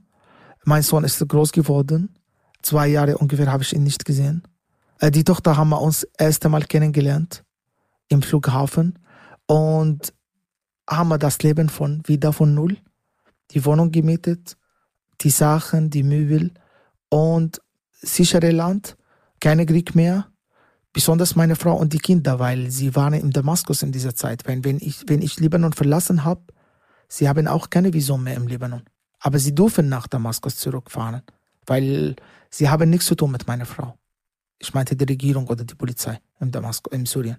Speaker 3: Mein Sohn ist groß geworden. Zwei Jahre ungefähr habe ich ihn nicht gesehen. Äh, die Tochter haben wir uns erst einmal kennengelernt im Flughafen und haben wir das Leben von wieder von null. Die Wohnung gemietet, die Sachen, die Möbel und sichere Land, keine Krieg mehr. Besonders meine Frau und die Kinder, weil sie waren in Damaskus in dieser Zeit. Wenn, wenn, ich, wenn ich Libanon verlassen habe, Sie haben auch keine Visum mehr im Libanon. Aber sie dürfen nach Damaskus zurückfahren, weil sie haben nichts zu tun mit meiner Frau. Ich meinte die Regierung oder die Polizei in Damaskus, in Syrien.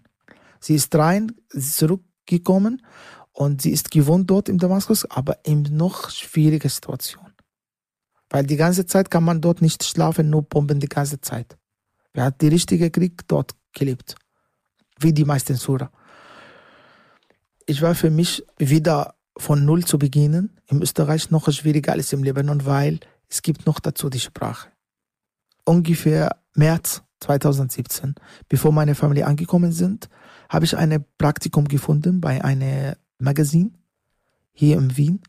Speaker 3: Sie ist rein, zurückgekommen und sie ist gewohnt dort in Damaskus, aber in noch schwieriger Situation. Weil die ganze Zeit kann man dort nicht schlafen, nur bomben die ganze Zeit. Wer hat die richtige Krieg dort gelebt? Wie die meisten Sura. Ich war für mich wieder von Null zu beginnen, im Österreich noch schwieriger als im Libanon, weil es gibt noch dazu die Sprache. Ungefähr März 2017, bevor meine Familie angekommen sind, habe ich ein Praktikum gefunden bei einem Magazin hier in Wien.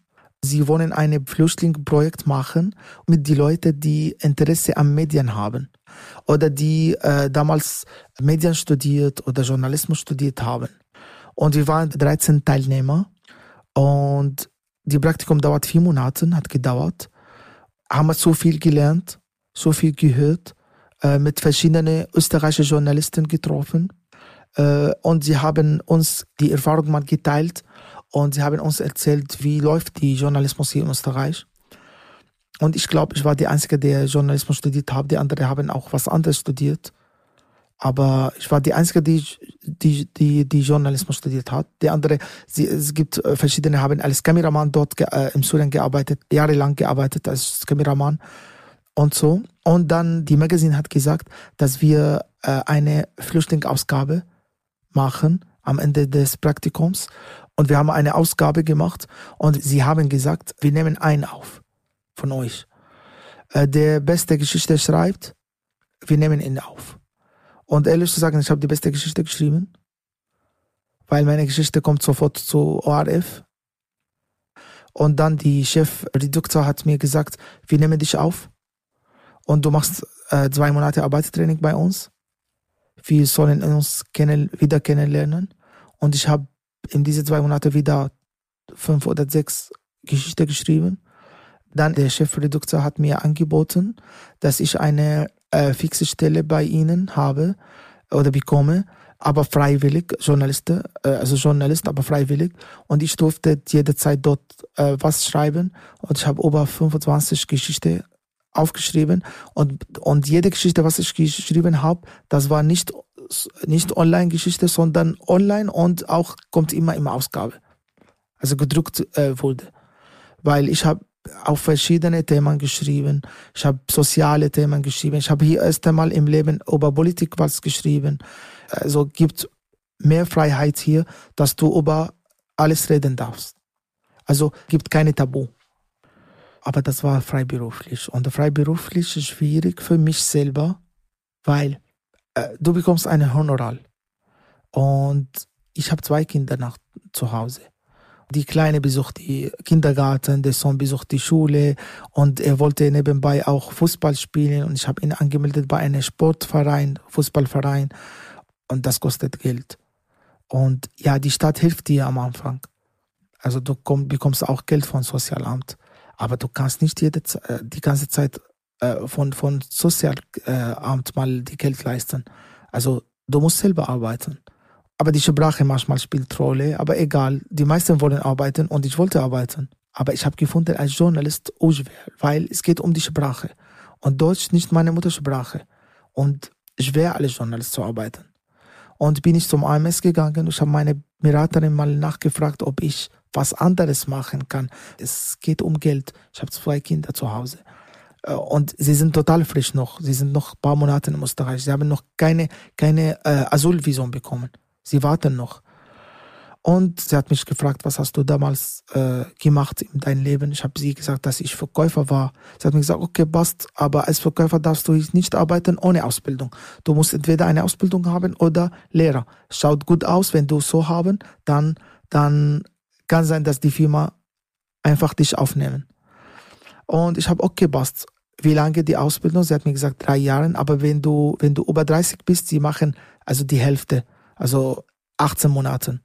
Speaker 3: Sie wollen ein Flüchtlingsprojekt machen mit den Leuten, die Interesse an Medien haben oder die äh, damals Medien studiert oder Journalismus studiert haben. Und wir waren 13 Teilnehmer und die Praktikum dauert vier Monate, hat gedauert. Haben wir so viel gelernt, so viel gehört, äh, mit verschiedenen österreichischen Journalisten getroffen. Äh, und sie haben uns die Erfahrung mal geteilt und sie haben uns erzählt, wie läuft die Journalismus hier in Österreich. Und ich glaube, ich war der Einzige, der Journalismus studiert hat. Die anderen haben auch was anderes studiert. Aber ich war die Einzige, die, die, die, die Journalismus studiert hat. Die andere, sie, es gibt äh, verschiedene, haben als Kameramann dort äh, im Syrien gearbeitet, jahrelang gearbeitet als Kameramann und so. Und dann die Magazin hat gesagt, dass wir äh, eine Flüchtlingsausgabe machen am Ende des Praktikums. Und wir haben eine Ausgabe gemacht und sie haben gesagt, wir nehmen einen auf von euch. Äh, der beste Geschichte schreibt, wir nehmen ihn auf. Und ehrlich zu sagen, ich habe die beste Geschichte geschrieben, weil meine Geschichte kommt sofort zu ORF. Und dann die Chefredakteur hat mir gesagt, wir nehmen dich auf und du machst äh, zwei Monate Arbeitstraining bei uns. Wir sollen uns kennen, wieder kennenlernen. Und ich habe in diese zwei Monate wieder fünf oder sechs Geschichten geschrieben. Dann der Chefredakteur hat mir angeboten, dass ich eine äh, fixe Stelle bei ihnen habe oder bekomme, aber freiwillig, Journalist, äh, also Journalist, aber freiwillig. Und ich durfte jederzeit dort äh, was schreiben und ich habe über 25 Geschichten aufgeschrieben und, und jede Geschichte, was ich geschrieben habe, das war nicht, nicht Online-Geschichte, sondern online und auch kommt immer im Ausgabe. also gedruckt äh, wurde. Weil ich habe auf verschiedene Themen geschrieben. Ich habe soziale Themen geschrieben. Ich habe hier erst einmal im Leben über Politik was geschrieben. Also gibt mehr Freiheit hier, dass du über alles reden darfst. Also gibt keine Tabu. Aber das war freiberuflich. Und freiberuflich ist schwierig für mich selber, weil äh, du bekommst eine Honorar. Und ich habe zwei Kinder nach zu Hause. Die Kleine besucht die Kindergarten, der Sohn besucht die Schule und er wollte nebenbei auch Fußball spielen und ich habe ihn angemeldet bei einem Sportverein, Fußballverein und das kostet Geld. Und ja, die Stadt hilft dir am Anfang. Also du komm, bekommst auch Geld vom Sozialamt, aber du kannst nicht jede, äh, die ganze Zeit äh, von, von Sozialamt mal die Geld leisten. Also du musst selber arbeiten. Aber die Sprache manchmal spielt Rolle, aber egal. Die meisten wollen arbeiten und ich wollte arbeiten. Aber ich habe gefunden als Journalist unschwer, weil es geht um die Sprache. Und Deutsch nicht meine Muttersprache. Und schwer als Journalist zu arbeiten. Und bin ich zum AMS gegangen und ich habe meine Beraterin mal nachgefragt, ob ich was anderes machen kann. Es geht um Geld. Ich habe zwei Kinder zu Hause. Äh, und sie sind total frisch noch. Sie sind noch ein paar Monate in Österreich. Sie haben noch keine, keine äh, Asylvisum bekommen. Sie warten noch. Und sie hat mich gefragt, was hast du damals äh, gemacht in deinem Leben? Ich habe sie gesagt, dass ich Verkäufer war. Sie hat mir gesagt, okay, passt, aber als Verkäufer darfst du nicht arbeiten ohne Ausbildung. Du musst entweder eine Ausbildung haben oder Lehrer. Schaut gut aus, wenn du so haben, dann, dann kann sein, dass die Firma einfach dich aufnehmen. Und ich habe, okay, passt. Wie lange die Ausbildung? Sie hat mir gesagt, drei Jahre. Aber wenn du, wenn du über 30 bist, sie machen also die Hälfte also 18 Monaten.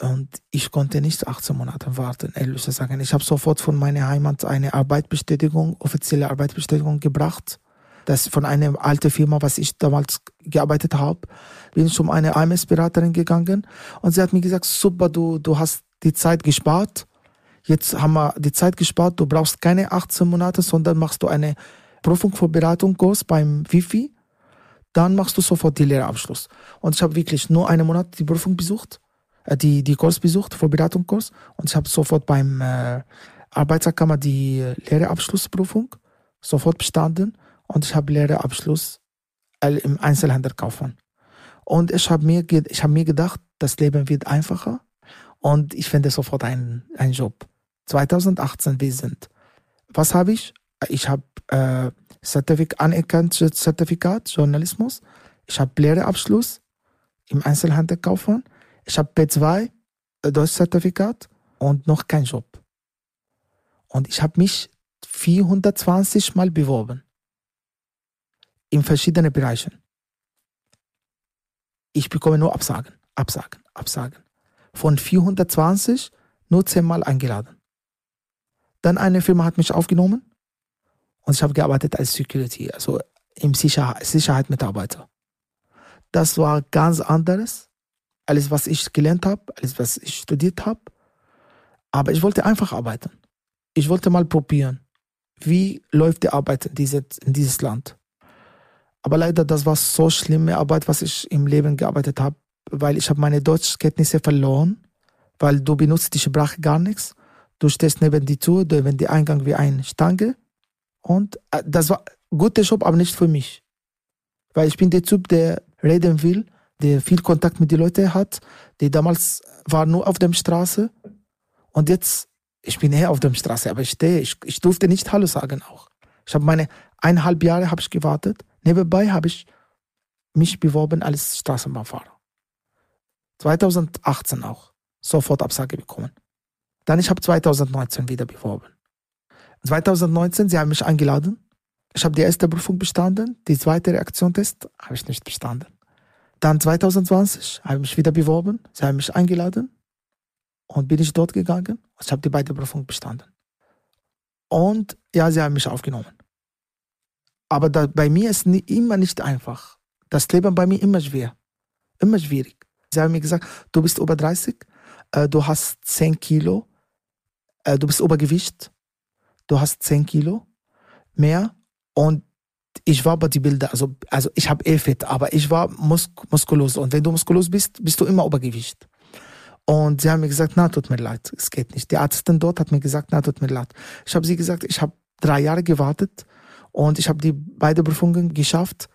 Speaker 3: Und ich konnte nicht 18 Monate warten, ehrlich zu sagen. Ich habe sofort von meiner Heimat eine Arbeitsbestätigung, offizielle Arbeitsbestätigung gebracht. Das von einer alten Firma, was ich damals gearbeitet habe, bin ich um eine AMS-Beraterin gegangen und sie hat mir gesagt, super, du, du hast die Zeit gespart. Jetzt haben wir die Zeit gespart. Du brauchst keine 18 Monate, sondern machst du eine Prüfung für Beratungskurs beim Wifi dann machst du sofort die Lehrabschluss. Und ich habe wirklich nur einen Monat die Prüfung besucht, äh, die, die Kurs besucht, Vorbereitungskurs. Und ich habe sofort beim äh, Arbeiterkammer die Lehrabschlussprüfung sofort bestanden. Und ich habe Lehrabschluss äh, im Einzelhändlerkaufmann. Und ich habe mir, hab mir gedacht, das Leben wird einfacher. Und ich finde sofort einen, einen Job. 2018, wir sind. Was habe ich? Ich habe äh, Zertifik anerkanntes Zertifikat Journalismus. Ich habe Lehreabschluss im Einzelhandelkaufmann. Ich habe B2 äh, Deutschzertifikat und noch kein Job. Und ich habe mich 420 Mal beworben. In verschiedenen Bereichen. Ich bekomme nur Absagen, Absagen, Absagen. Von 420 nur 10 Mal eingeladen. Dann eine Firma hat mich aufgenommen und ich habe gearbeitet als Security, also im Sicherheit, Sicherheitsmitarbeiter. Das war ganz anderes, alles was ich gelernt habe, alles was ich studiert habe. Aber ich wollte einfach arbeiten. Ich wollte mal probieren, wie läuft die Arbeit in, diese, in dieses Land. Aber leider, das war so schlimme Arbeit, was ich im Leben gearbeitet habe, weil ich habe meine Deutschkenntnisse verloren, weil du benutzt die Sprache gar nichts. Du stehst neben die Tür, neben die Eingang wie eine Stange und äh, das war ein guter Job, aber nicht für mich. Weil ich bin der Typ, der reden will, der viel Kontakt mit den Leuten hat, der damals war nur auf der Straße und jetzt, ich bin eher auf der Straße, aber ich stehe, ich, ich durfte nicht Hallo sagen auch. Ich habe meine eineinhalb Jahre habe ich gewartet. Nebenbei habe ich mich beworben als Straßenbahnfahrer. 2018 auch. Sofort Absage bekommen. Dann ich habe 2019 wieder beworben. 2019, sie haben mich eingeladen. Ich habe die erste Prüfung bestanden, die zweite Reaktionstest habe ich nicht bestanden. Dann 2020 habe ich mich wieder beworben, sie haben mich eingeladen und bin ich dort gegangen ich habe die beide Prüfungen bestanden. Und ja, sie haben mich aufgenommen. Aber da, bei mir ist nie, immer nicht einfach. Das Leben bei mir immer schwer. Immer schwierig. Sie haben mir gesagt, du bist über 30, äh, du hast 10 Kilo, äh, du bist Übergewicht, du hast 10 Kilo mehr und ich war bei die Bilder, also, also ich habe eh Fett, aber ich war mus muskulös und wenn du muskulös bist, bist du immer Übergewicht. Und sie haben mir gesagt, na, tut mir leid, es geht nicht. Die Ärztin dort hat mir gesagt, na, tut mir leid. Ich habe sie gesagt, ich habe drei Jahre gewartet und ich habe die beiden Prüfungen geschafft.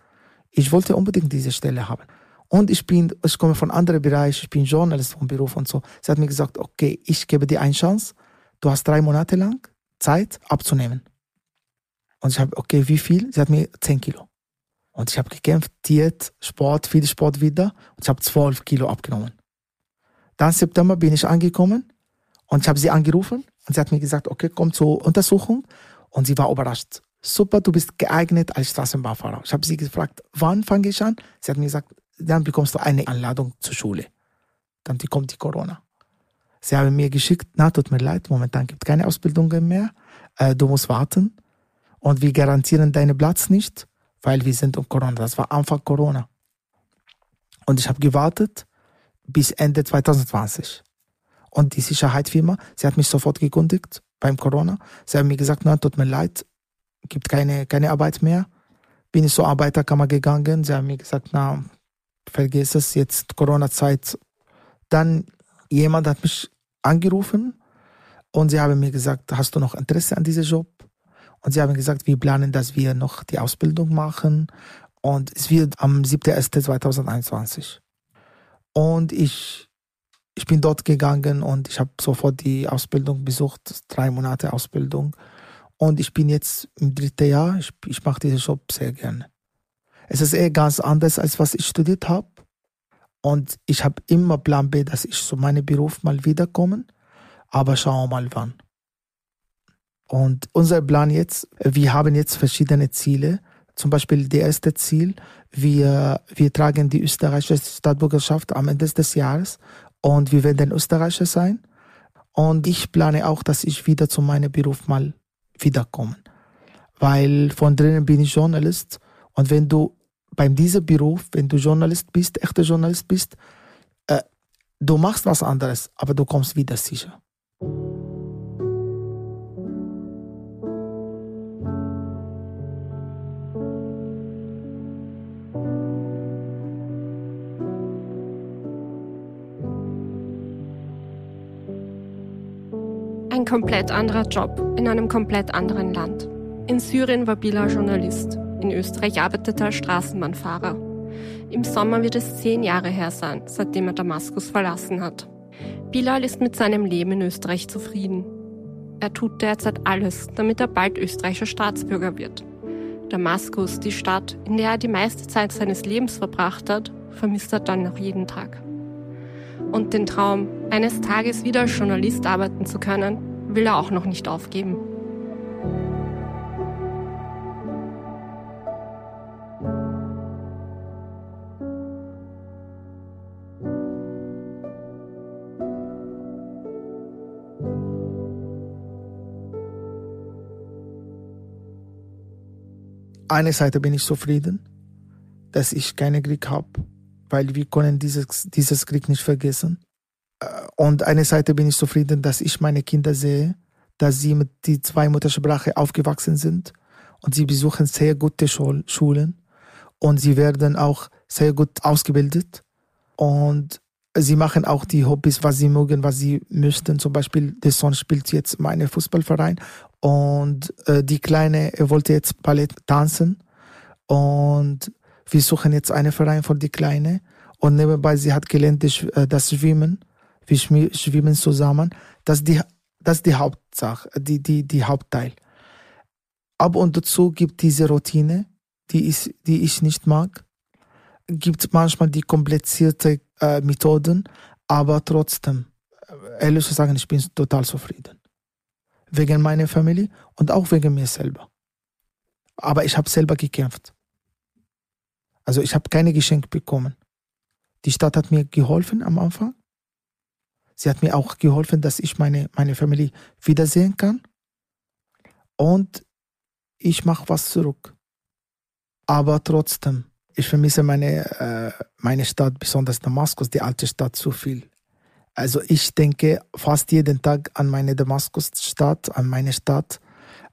Speaker 3: Ich wollte unbedingt diese Stelle haben. Und ich bin, ich komme von anderen Bereichen, ich bin Journalist vom Beruf und so. Sie hat mir gesagt, okay, ich gebe dir eine Chance. Du hast drei Monate lang Zeit abzunehmen. Und ich habe, okay, wie viel? Sie hat mir zehn Kilo. Und ich habe gekämpft, Diät, Sport, viel Sport wieder. Und ich habe zwölf Kilo abgenommen. Dann September bin ich angekommen und ich habe sie angerufen und sie hat mir gesagt, okay, komm zur Untersuchung. Und sie war überrascht. Super, du bist geeignet als Straßenbahnfahrer. Ich habe sie gefragt, wann fange ich an? Sie hat mir gesagt, dann bekommst du eine Einladung zur Schule. Dann kommt die Corona. Sie haben mir geschickt, na, tut mir leid, momentan gibt es keine Ausbildungen mehr. Äh, du musst warten. Und wir garantieren deinen Platz nicht, weil wir sind um Corona. Das war Anfang Corona. Und ich habe gewartet bis Ende 2020. Und die Sicherheitsfirma, sie hat mich sofort gekündigt beim Corona. Sie haben mir gesagt, na, tut mir leid, gibt keine, keine Arbeit mehr. Bin ich zur Arbeiterkammer gegangen. Sie haben mir gesagt, na, vergiss es, jetzt Corona-Zeit. Dann jemand hat mich angerufen und sie haben mir gesagt, hast du noch Interesse an diesem Job? Und sie haben gesagt, wir planen, dass wir noch die Ausbildung machen und es wird am 7.1.2021. Und ich, ich bin dort gegangen und ich habe sofort die Ausbildung besucht, drei Monate Ausbildung. Und ich bin jetzt im dritten Jahr, ich, ich mache diesen Job sehr gerne. Es ist eher ganz anders, als was ich studiert habe. Und ich habe immer Plan B, dass ich zu meinem Beruf mal wiederkomme. Aber schauen wir mal wann. Und unser Plan jetzt, wir haben jetzt verschiedene Ziele. Zum Beispiel das erste Ziel, wir, wir tragen die österreichische Staatsbürgerschaft am Ende des Jahres und wir werden Österreicher sein. Und ich plane auch, dass ich wieder zu meinem Beruf mal wiederkomme. Weil von drinnen bin ich Journalist und wenn du bei diesem Beruf, wenn du Journalist bist, echter Journalist bist, äh, du machst was anderes, aber du kommst wieder sicher.
Speaker 1: Ein komplett anderer Job in einem komplett anderen Land. In Syrien war Bilal Journalist. In Österreich arbeitete er als Straßenbahnfahrer. Im Sommer wird es zehn Jahre her sein, seitdem er Damaskus verlassen hat. Bilal ist mit seinem Leben in Österreich zufrieden. Er tut derzeit alles, damit er bald österreichischer Staatsbürger wird. Damaskus, die Stadt, in der er die meiste Zeit seines Lebens verbracht hat, vermisst er dann noch jeden Tag. Und den Traum, eines Tages wieder als Journalist arbeiten zu können, will er auch noch nicht aufgeben.
Speaker 3: Eine Seite bin ich zufrieden, dass ich keinen Krieg habe weil wir können dieses, dieses Krieg nicht vergessen. Äh, und eine Seite bin ich zufrieden, dass ich meine Kinder sehe, dass sie mit die zwei Muttersprache aufgewachsen sind und sie besuchen sehr gute Schul Schulen und sie werden auch sehr gut ausgebildet und sie machen auch die Hobbys, was sie mögen, was sie möchten. Zum Beispiel, der Sohn spielt jetzt meinen Fußballverein und äh, die Kleine wollte jetzt Ballett tanzen und wir suchen jetzt einen Verein für die Kleine und nebenbei sie hat gelernt äh, das Schwimmen. Wir schwimmen zusammen. Das ist die, das die Hauptsache, die, die, die Hauptteil. Ab und dazu gibt diese Routine, die ich, die ich nicht mag. Gibt manchmal die komplizierte äh, Methoden, aber trotzdem, äh, ehrlich zu sagen, ich bin total zufrieden. Wegen meiner Familie und auch wegen mir selber. Aber ich habe selber gekämpft. Also ich habe keine Geschenke bekommen. Die Stadt hat mir geholfen am Anfang. Sie hat mir auch geholfen, dass ich meine, meine Familie wiedersehen kann. Und ich mache was zurück. Aber trotzdem, ich vermisse meine, äh, meine Stadt, besonders Damaskus, die alte Stadt, zu viel. Also ich denke fast jeden Tag an meine Damaskus-Stadt, an meine Stadt.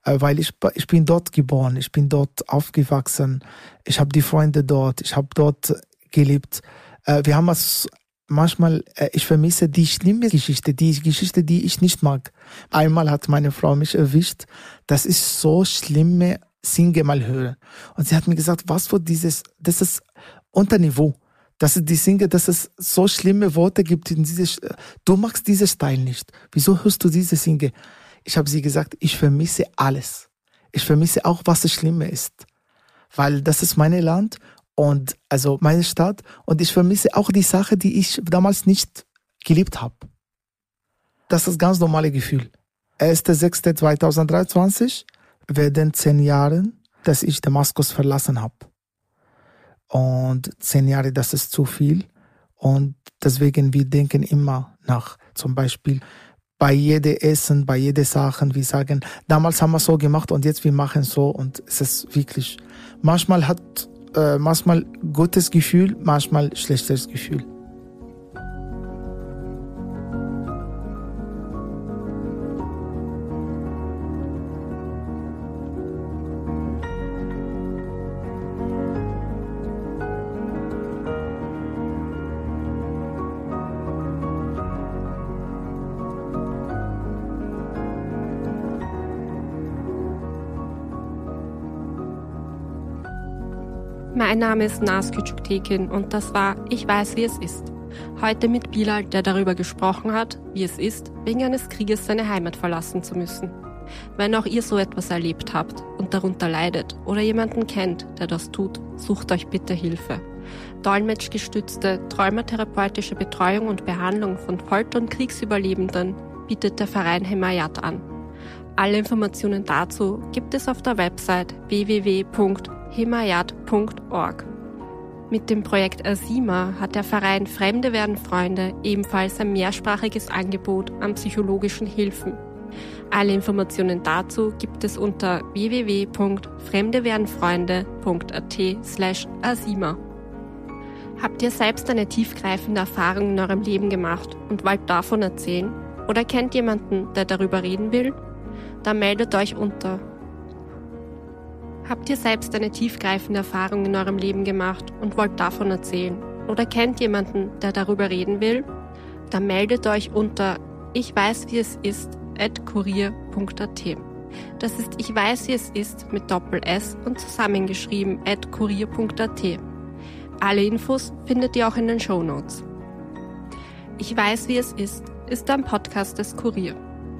Speaker 3: Äh, weil ich, ich bin dort geboren, ich bin dort aufgewachsen, ich habe die Freunde dort, ich habe dort gelebt. Äh, wir haben als manchmal, äh, ich vermisse die schlimme Geschichte, die Geschichte, die ich nicht mag. Einmal hat meine Frau mich erwischt, das ist so schlimme Singe mal hören. Und sie hat mir gesagt, was für dieses, das ist unter Niveau. Dass die Singe, dass es so schlimme Worte gibt in dieses, du magst diese Style nicht. Wieso hörst du diese Singe? Ich habe sie gesagt, ich vermisse alles. Ich vermisse auch, was das Schlimme ist. Weil das ist mein Land und also meine Stadt und ich vermisse auch die Sache, die ich damals nicht geliebt habe. Das ist das ganz normale Gefühl. 1.6.2023 werden zehn Jahre, dass ich Damaskus verlassen habe. Und zehn Jahre, das ist zu viel. Und deswegen, wir denken immer nach, zum Beispiel bei jedem Essen, bei jeder Sachen, wir sagen, damals haben wir so gemacht und jetzt wir machen so und es ist wirklich, manchmal hat, äh, manchmal gutes Gefühl, manchmal schlechtes Gefühl.
Speaker 1: Mein Name ist Nas Küçüktekin und das war Ich weiß, wie es ist. Heute mit Bilal, der darüber gesprochen hat, wie es ist, wegen eines Krieges seine Heimat verlassen zu müssen. Wenn auch ihr so etwas erlebt habt und darunter leidet oder jemanden kennt, der das tut, sucht euch bitte Hilfe. Dolmetschgestützte, traumatherapeutische Betreuung und Behandlung von Folter- und Kriegsüberlebenden bietet der Verein Hemayat an. Alle Informationen dazu gibt es auf der Website www.himayat.org. Mit dem Projekt Asima hat der Verein Fremde werden Freunde ebenfalls ein mehrsprachiges Angebot an psychologischen Hilfen. Alle Informationen dazu gibt es unter www.fremdewerdenfreunde.at asima. Habt ihr selbst eine tiefgreifende Erfahrung in eurem Leben gemacht und wollt davon erzählen? Oder kennt jemanden, der darüber reden will? Dann meldet euch unter. Habt ihr selbst eine tiefgreifende Erfahrung in eurem Leben gemacht und wollt davon erzählen? Oder kennt jemanden, der darüber reden will? Dann meldet euch unter ich weiß wie es ist at kurier.at. Das ist ich weiß wie es ist mit Doppel S und zusammengeschrieben at kurier.at. Alle Infos findet ihr auch in den Show Notes. Ich weiß wie es ist ist ein Podcast des Kurier.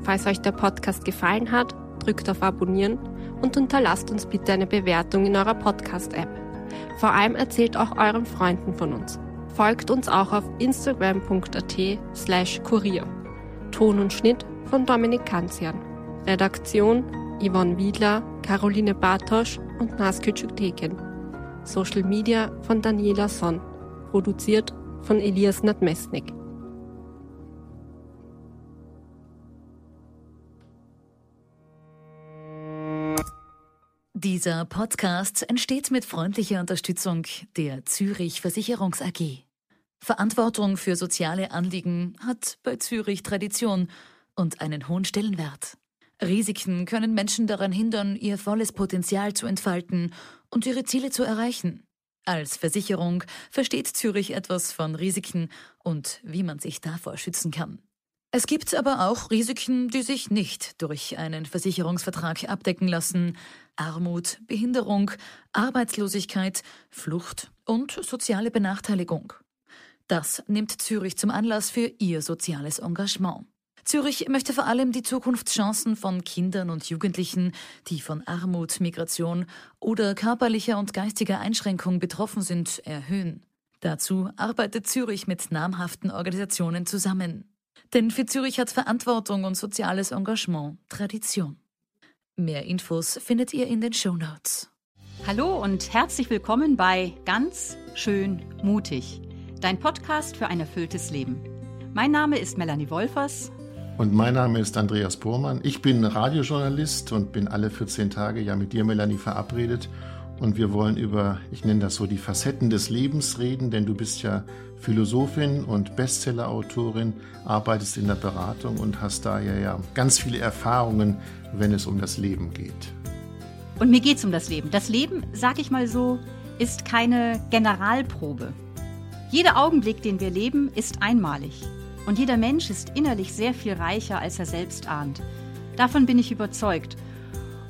Speaker 1: Falls euch der Podcast gefallen hat, drückt auf Abonnieren und unterlasst uns bitte eine Bewertung in eurer Podcast-App. Vor allem erzählt auch euren Freunden von uns. Folgt uns auch auf instagram.at slash kurier. Ton und Schnitt von Dominik Kanzian. Redaktion Yvonne Wiedler, Caroline Bartosch und Naskücük Teken. Social Media von Daniela Sonn. Produziert von Elias Nadmesnik.
Speaker 2: Dieser Podcast entsteht mit freundlicher Unterstützung der Zürich Versicherungs AG. Verantwortung für soziale Anliegen hat bei Zürich Tradition und einen hohen Stellenwert. Risiken können Menschen daran hindern, ihr volles Potenzial zu entfalten und ihre Ziele zu erreichen. Als Versicherung versteht Zürich etwas von Risiken und wie man sich davor schützen kann. Es gibt aber auch Risiken, die sich nicht durch einen Versicherungsvertrag abdecken lassen. Armut, Behinderung, Arbeitslosigkeit, Flucht und soziale Benachteiligung. Das nimmt Zürich zum Anlass für ihr soziales Engagement. Zürich möchte vor allem die Zukunftschancen von Kindern und Jugendlichen, die von Armut, Migration oder körperlicher und geistiger Einschränkung betroffen sind, erhöhen. Dazu arbeitet Zürich mit namhaften Organisationen zusammen. Denn für Zürich hat Verantwortung und soziales Engagement Tradition. Mehr Infos findet ihr in den Show Notes.
Speaker 4: Hallo und herzlich willkommen bei Ganz schön mutig, dein Podcast für ein erfülltes Leben. Mein Name ist Melanie Wolfers.
Speaker 5: Und mein Name ist Andreas Bormann. Ich bin Radiojournalist und bin alle 14 Tage ja mit dir, Melanie, verabredet. Und wir wollen über, ich nenne das so, die Facetten des Lebens reden, denn du bist ja Philosophin und Bestsellerautorin, arbeitest in der Beratung und hast daher ja ganz viele Erfahrungen, wenn es um das Leben geht.
Speaker 4: Und mir geht es um das Leben. Das Leben, sag ich mal so, ist keine Generalprobe. Jeder Augenblick, den wir leben, ist einmalig. Und jeder Mensch ist innerlich sehr viel reicher, als er selbst ahnt. Davon bin ich überzeugt.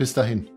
Speaker 5: Bis dahin.